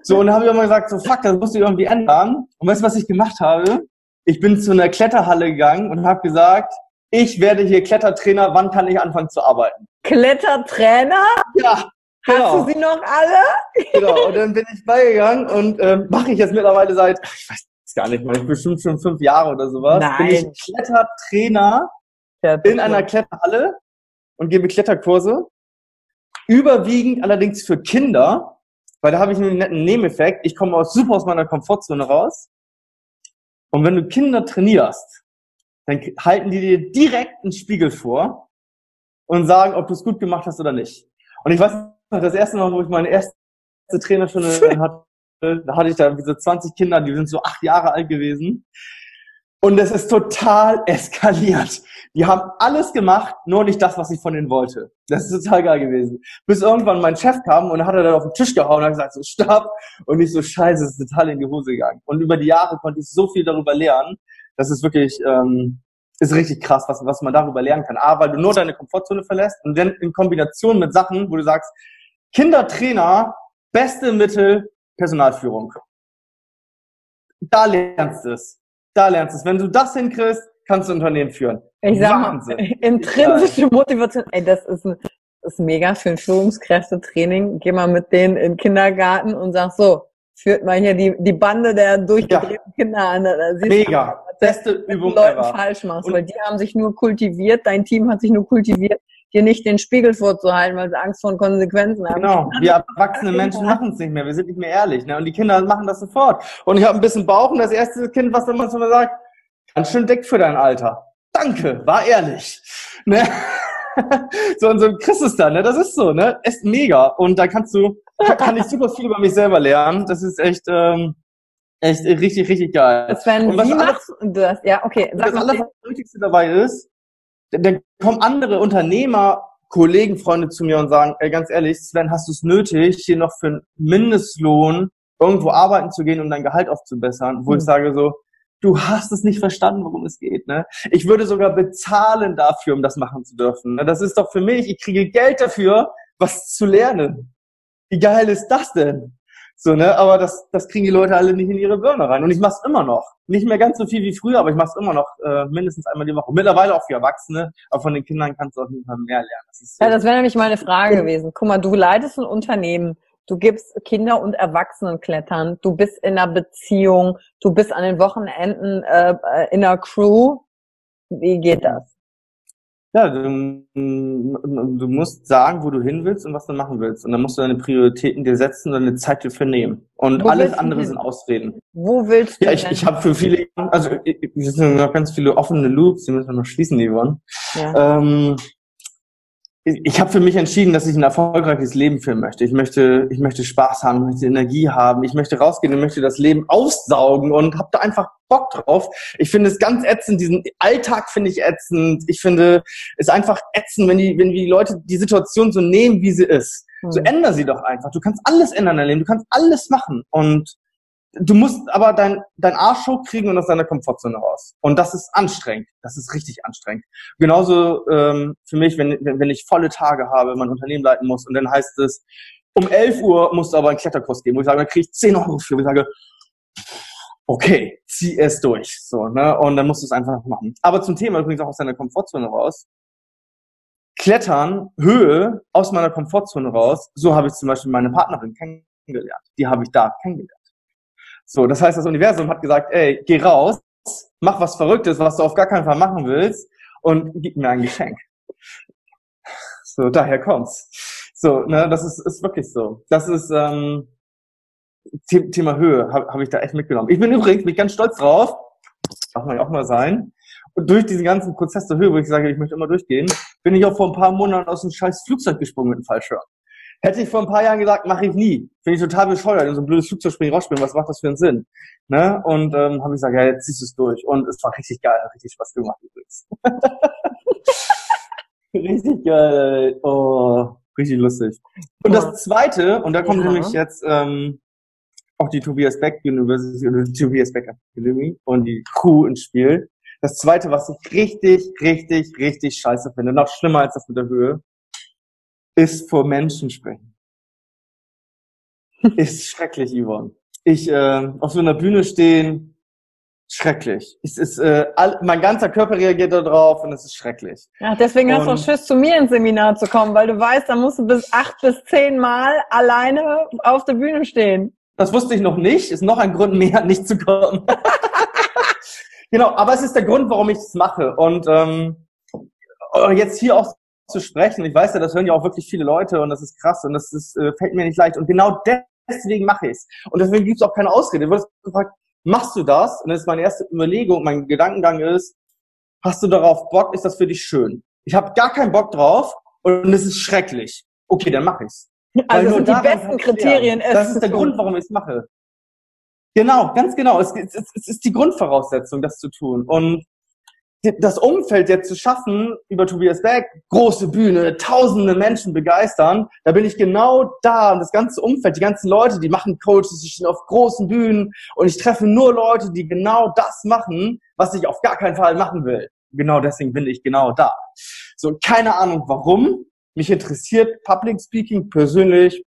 So, und dann habe ich immer gesagt, so fuck, das musst du irgendwie ändern. Und weißt du, was ich gemacht habe? Ich bin zu einer Kletterhalle gegangen und habe gesagt, ich werde hier Klettertrainer, wann kann ich anfangen zu arbeiten? Klettertrainer? Ja. Genau. Hast du sie noch alle? genau, und dann bin ich beigegangen und ähm, mache ich jetzt mittlerweile seit, ich weiß gar nicht mal, bestimmt schon fünf Jahre oder sowas. Nein. Bin ich Klettertrainer in einer Kletterhalle und gebe Kletterkurse. Überwiegend allerdings für Kinder, weil da habe ich einen netten Nebeneffekt. Ich komme aus, super aus meiner Komfortzone raus. Und wenn du Kinder trainierst, dann halten die dir direkt einen Spiegel vor und sagen, ob du es gut gemacht hast oder nicht. Und ich weiß noch, das erste Mal, wo ich meine erste Trainerstunde hatte, da hatte ich da diese 20 Kinder, die sind so acht Jahre alt gewesen. Und es ist total eskaliert. Die haben alles gemacht, nur nicht das, was ich von ihnen wollte. Das ist total geil gewesen. Bis irgendwann mein Chef kam und hat er dann auf den Tisch gehauen und hat gesagt, so stopp. Und ich so, scheiße, es ist total in die Hose gegangen. Und über die Jahre konnte ich so viel darüber lernen. Das ist wirklich, ähm, ist richtig krass, was, was man darüber lernen kann. A, weil du nur deine Komfortzone verlässt und dann in Kombination mit Sachen, wo du sagst, Kindertrainer, beste Mittel, Personalführung. Da lernst du es da lernst du es. Wenn du das hinkriegst, kannst du ein Unternehmen führen. Ich sag Wahnsinn. mal, intrinsische Motivation, ey, das ist, ein, das ist mega für ein Führungskräftetraining. Geh mal mit denen in den Kindergarten und sag so, führt mal hier die, die Bande der durchgedrehten ja. Kinder an. Da Mega. Du, Beste Übung Leuten ever. falsch machst, und weil die haben sich nur kultiviert, dein Team hat sich nur kultiviert, dir nicht den Spiegel vorzuhalten, weil sie Angst vor Konsequenzen haben. Genau, wir erwachsene Menschen machen es nicht mehr, wir sind nicht mehr ehrlich. Ne? Und die Kinder machen das sofort. Und ich habe ein bisschen Bauch und das erste Kind, was dann manchmal sagt, ganz schön dick für dein Alter. Danke, war ehrlich. Ne? so und so kriegst es dann, ne? Das ist so, ne? Ist mega. Und da kannst du, kann ich super viel über mich selber lernen. Das ist echt, ähm, echt richtig, richtig geil. Wenn und was wie machst du das? Ja, okay. Sag das Allerwichtigste dabei ist, dann kommen andere Unternehmer, Kollegen, Freunde zu mir und sagen, ey, ganz ehrlich, Sven, hast du es nötig, hier noch für einen Mindestlohn irgendwo arbeiten zu gehen, um dein Gehalt aufzubessern? Wo mhm. ich hm. sage so, du hast es nicht verstanden, worum es geht. Ne? Ich würde sogar bezahlen dafür, um das machen zu dürfen. Ne? Das ist doch für mich, ich kriege Geld dafür, was zu lernen. Wie geil ist das denn? So, ne? Aber das, das kriegen die Leute alle nicht in ihre Birne rein. Und ich mache es immer noch. Nicht mehr ganz so viel wie früher, aber ich mache es immer noch äh, mindestens einmal die Woche. Mittlerweile auch für Erwachsene, aber von den Kindern kannst du auf jeden Fall mehr lernen. Das so. Ja, das wäre nämlich meine Frage gewesen. Guck mal, du leitest ein Unternehmen, du gibst Kinder und Erwachsenen klettern, du bist in einer Beziehung, du bist an den Wochenenden äh, in einer Crew. Wie geht das? Ja, du, du, musst sagen, wo du hin willst und was du machen willst. Und dann musst du deine Prioritäten dir setzen und deine Zeit dafür nehmen. Und wo alles andere sind Ausreden. Wo willst du? Ja, ich, ich habe für viele, also es sind noch ganz viele offene Loops, die müssen wir noch schließen, die wollen. Ja. Ähm, ich habe für mich entschieden, dass ich ein erfolgreiches Leben führen möchte. Ich möchte, ich möchte Spaß haben, ich möchte Energie haben, ich möchte rausgehen, ich möchte das Leben aussaugen und habe da einfach Bock drauf. Ich finde es ganz ätzend, diesen Alltag finde ich ätzend. Ich finde es einfach ätzend, wenn die, wenn die Leute die Situation so nehmen, wie sie ist. So änder sie doch einfach. Du kannst alles ändern in Leben, du kannst alles machen. Und du musst aber dein, dein Arsch hochkriegen und aus deiner Komfortzone raus. Und das ist anstrengend. Das ist richtig anstrengend. Genauso ähm, für mich, wenn, wenn ich volle Tage habe, mein Unternehmen leiten muss und dann heißt es, um 11 Uhr musst du aber einen Kletterkurs geben, wo ich sage, da kriege ich 10 Euro für. Wo ich sage, okay, zieh es durch. So, ne? Und dann musst du es einfach machen. Aber zum Thema übrigens auch aus deiner Komfortzone raus. Klettern, Höhe aus meiner Komfortzone raus, so habe ich zum Beispiel meine Partnerin kennengelernt. Die habe ich da kennengelernt. So, das heißt, das Universum hat gesagt, ey, geh raus, mach was Verrücktes, was du auf gar keinen Fall machen willst und gib mir ein Geschenk. So, daher kommt's. So, ne, das ist, ist wirklich so. Das ist ähm, Thema Höhe, habe hab ich da echt mitgenommen. Ich bin übrigens bin ganz stolz drauf, darf man ja auch mal sein. Und durch diesen ganzen Prozess der Höhe, wo ich sage, ich möchte immer durchgehen, bin ich auch vor ein paar Monaten aus einem scheiß Flugzeug gesprungen mit einem Fallschirm. Hätte ich vor ein paar Jahren gesagt, mache ich nie. Finde ich total bescheuert, in so ein blödes Flugzeug springen, rausspringen, was macht das für einen Sinn? Ne? Und ähm, habe ich gesagt, ja, jetzt ziehst du es durch. Und es war richtig geil, hat richtig Spaß gemacht übrigens. richtig geil, oh, richtig lustig. Und das zweite, und da kommt ja. nämlich jetzt ähm, auch die Tobias Beck University oder die Tobias Beck Academy und die Crew ins Spiel. Das zweite, was ich richtig, richtig, richtig scheiße finde, noch schlimmer als das mit der Höhe, ist vor Menschen sprechen. ist schrecklich, Yvonne. Ich äh, auf so einer Bühne stehen, schrecklich. Es ist, äh, all, mein ganzer Körper reagiert da drauf und es ist schrecklich. Ja, deswegen und, hast du auch Schiss, zu mir ins Seminar zu kommen, weil du weißt, da musst du bis acht bis zehn Mal alleine auf der Bühne stehen. Das wusste ich noch nicht. Ist noch ein Grund mehr, nicht zu kommen. genau, aber es ist der Grund, warum ich es mache. Und ähm, jetzt hier auch zu sprechen. Ich weiß ja, das hören ja auch wirklich viele Leute und das ist krass und das ist, äh, fällt mir nicht leicht. Und genau deswegen mache ich es. Und deswegen gibt es auch keine Ausrede. Du wirst gefragt, machst du das? Und das ist meine erste Überlegung, mein Gedankengang ist, hast du darauf Bock? Ist das für dich schön? Ich habe gar keinen Bock drauf und es ist schrecklich. Okay, dann mache ich's. Also sind die besten Kriterien. Das ist der Grund, warum ich es mache. Genau, ganz genau. Es, es, es ist die Grundvoraussetzung, das zu tun. Und das Umfeld jetzt zu schaffen über Tobias Beck, große Bühne, tausende Menschen begeistern, da bin ich genau da und das ganze Umfeld, die ganzen Leute, die machen Coaches, die stehen auf großen Bühnen und ich treffe nur Leute, die genau das machen, was ich auf gar keinen Fall machen will. Genau deswegen bin ich genau da. So, keine Ahnung warum. Mich interessiert Public Speaking persönlich,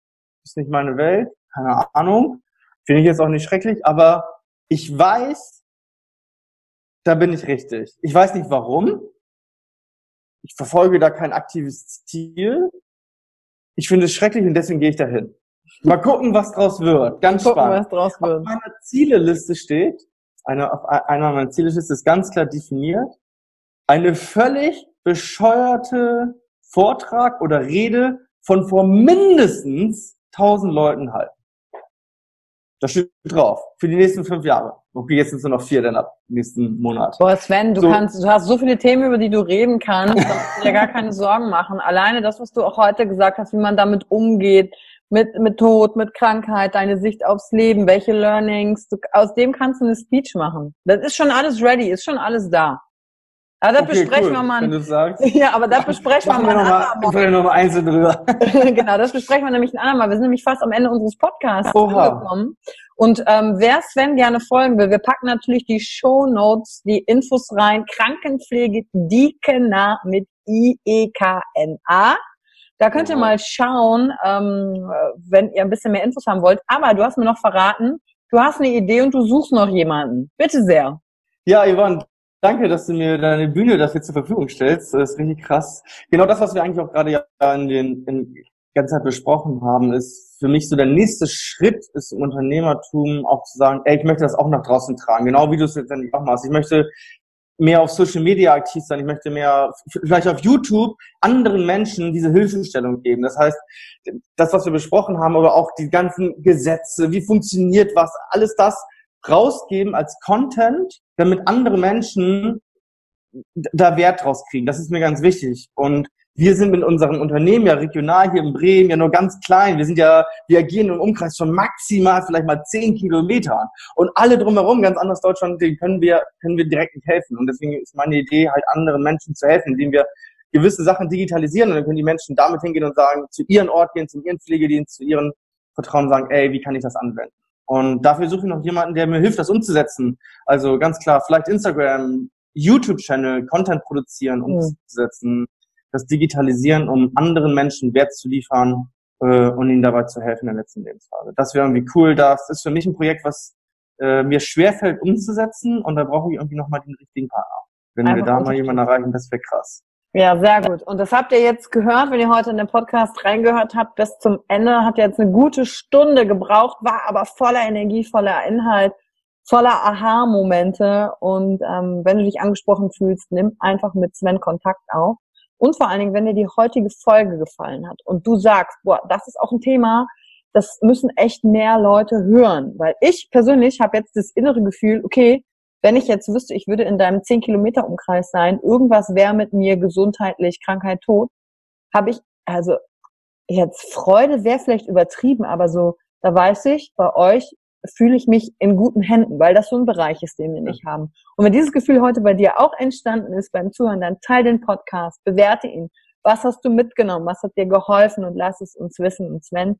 ist nicht meine Welt, keine Ahnung. Finde ich jetzt auch nicht schrecklich, aber ich weiß, da bin ich richtig. Ich weiß nicht warum. Ich verfolge da kein aktives Ziel. Ich finde es schrecklich und deswegen gehe ich dahin. Mal gucken, was draus wird. Ganz gucken, spannend. Was draus wird. Auf meiner Zieleliste steht, eine, auf einer meiner Zieleliste ist ganz klar definiert, eine völlig bescheuerte Vortrag oder Rede von vor mindestens 1000 Leuten halten. Das steht drauf. Für die nächsten fünf Jahre. Okay, jetzt sind es nur noch vier, dann ab nächsten Monat. Boah, Sven, du so. kannst, du hast so viele Themen, über die du reden kannst, da musst du dir gar keine Sorgen machen. Alleine das, was du auch heute gesagt hast, wie man damit umgeht, mit, mit Tod, mit Krankheit, deine Sicht aufs Leben, welche Learnings, du, aus dem kannst du eine Speech machen. Das ist schon alles ready, ist schon alles da. Aber das okay, besprechen cool, wir mal. Wenn du sagst. Ja, aber das besprechen wir mal. Noch mal, noch mal einzeln drüber. genau, das besprechen wir nämlich ein andermal. Wir sind nämlich fast am Ende unseres Podcasts angekommen. Und ähm, wer Sven gerne folgen will, wir packen natürlich die Show Notes, die Infos rein. Krankenpflege Diekena mit I-E-K-N-A. Da könnt ihr mal schauen, ähm, wenn ihr ein bisschen mehr Infos haben wollt. Aber du hast mir noch verraten, du hast eine Idee und du suchst noch jemanden. Bitte sehr. Ja, Yvonne, Danke, dass du mir deine Bühne dafür zur Verfügung stellst. Das ist richtig krass. Genau das, was wir eigentlich auch gerade ja in den in ganze Zeit besprochen haben, ist für mich so der nächste Schritt ist im Unternehmertum auch zu sagen, ey, ich möchte das auch nach draußen tragen. Genau wie du es letztendlich auch machst. Ich möchte mehr auf Social Media aktiv sein. Ich möchte mehr vielleicht auf YouTube anderen Menschen diese Hilfestellung geben. Das heißt, das, was wir besprochen haben, aber auch die ganzen Gesetze, wie funktioniert was, alles das rausgeben als Content, damit andere Menschen da Wert draus kriegen. Das ist mir ganz wichtig. Und wir sind mit unserem Unternehmen ja regional hier in Bremen ja nur ganz klein. Wir sind ja, wir agieren im Umkreis von maximal vielleicht mal zehn Kilometern. Und alle drumherum, ganz anderes Deutschland, denen können wir, können wir direkt nicht helfen. Und deswegen ist meine Idee, halt anderen Menschen zu helfen, indem wir gewisse Sachen digitalisieren und dann können die Menschen damit hingehen und sagen, zu ihren Ort gehen, zu ihren Pflegedienst, zu ihren Vertrauen sagen, ey, wie kann ich das anwenden? Und dafür suche ich noch jemanden, der mir hilft, das umzusetzen. Also ganz klar, vielleicht Instagram, YouTube-Channel, Content produzieren, umzusetzen, das Digitalisieren, um anderen Menschen Wert zu liefern äh, und ihnen dabei zu helfen in der letzten Lebensphase. Das wäre irgendwie cool. Das ist für mich ein Projekt, was äh, mir schwerfällt umzusetzen und da brauche ich irgendwie nochmal den richtigen Partner. Wenn Einfach wir da mal jemanden erreichen, das wäre krass. Ja, sehr gut. Und das habt ihr jetzt gehört, wenn ihr heute in den Podcast reingehört habt, bis zum Ende. Hat jetzt eine gute Stunde gebraucht, war aber voller Energie, voller Inhalt, voller Aha-Momente. Und ähm, wenn du dich angesprochen fühlst, nimm einfach mit Sven Kontakt auf. Und vor allen Dingen, wenn dir die heutige Folge gefallen hat und du sagst, boah, das ist auch ein Thema, das müssen echt mehr Leute hören. Weil ich persönlich habe jetzt das innere Gefühl, okay, wenn ich jetzt wüsste, ich würde in deinem 10 Kilometer Umkreis sein, irgendwas wäre mit mir gesundheitlich, Krankheit, Tod, habe ich, also jetzt Freude wäre vielleicht übertrieben, aber so, da weiß ich, bei euch fühle ich mich in guten Händen, weil das so ein Bereich ist, den wir nicht haben. Und wenn dieses Gefühl heute bei dir auch entstanden ist beim Zuhören, dann teile den Podcast, bewerte ihn. Was hast du mitgenommen? Was hat dir geholfen? Und lass es uns wissen. Und Sven,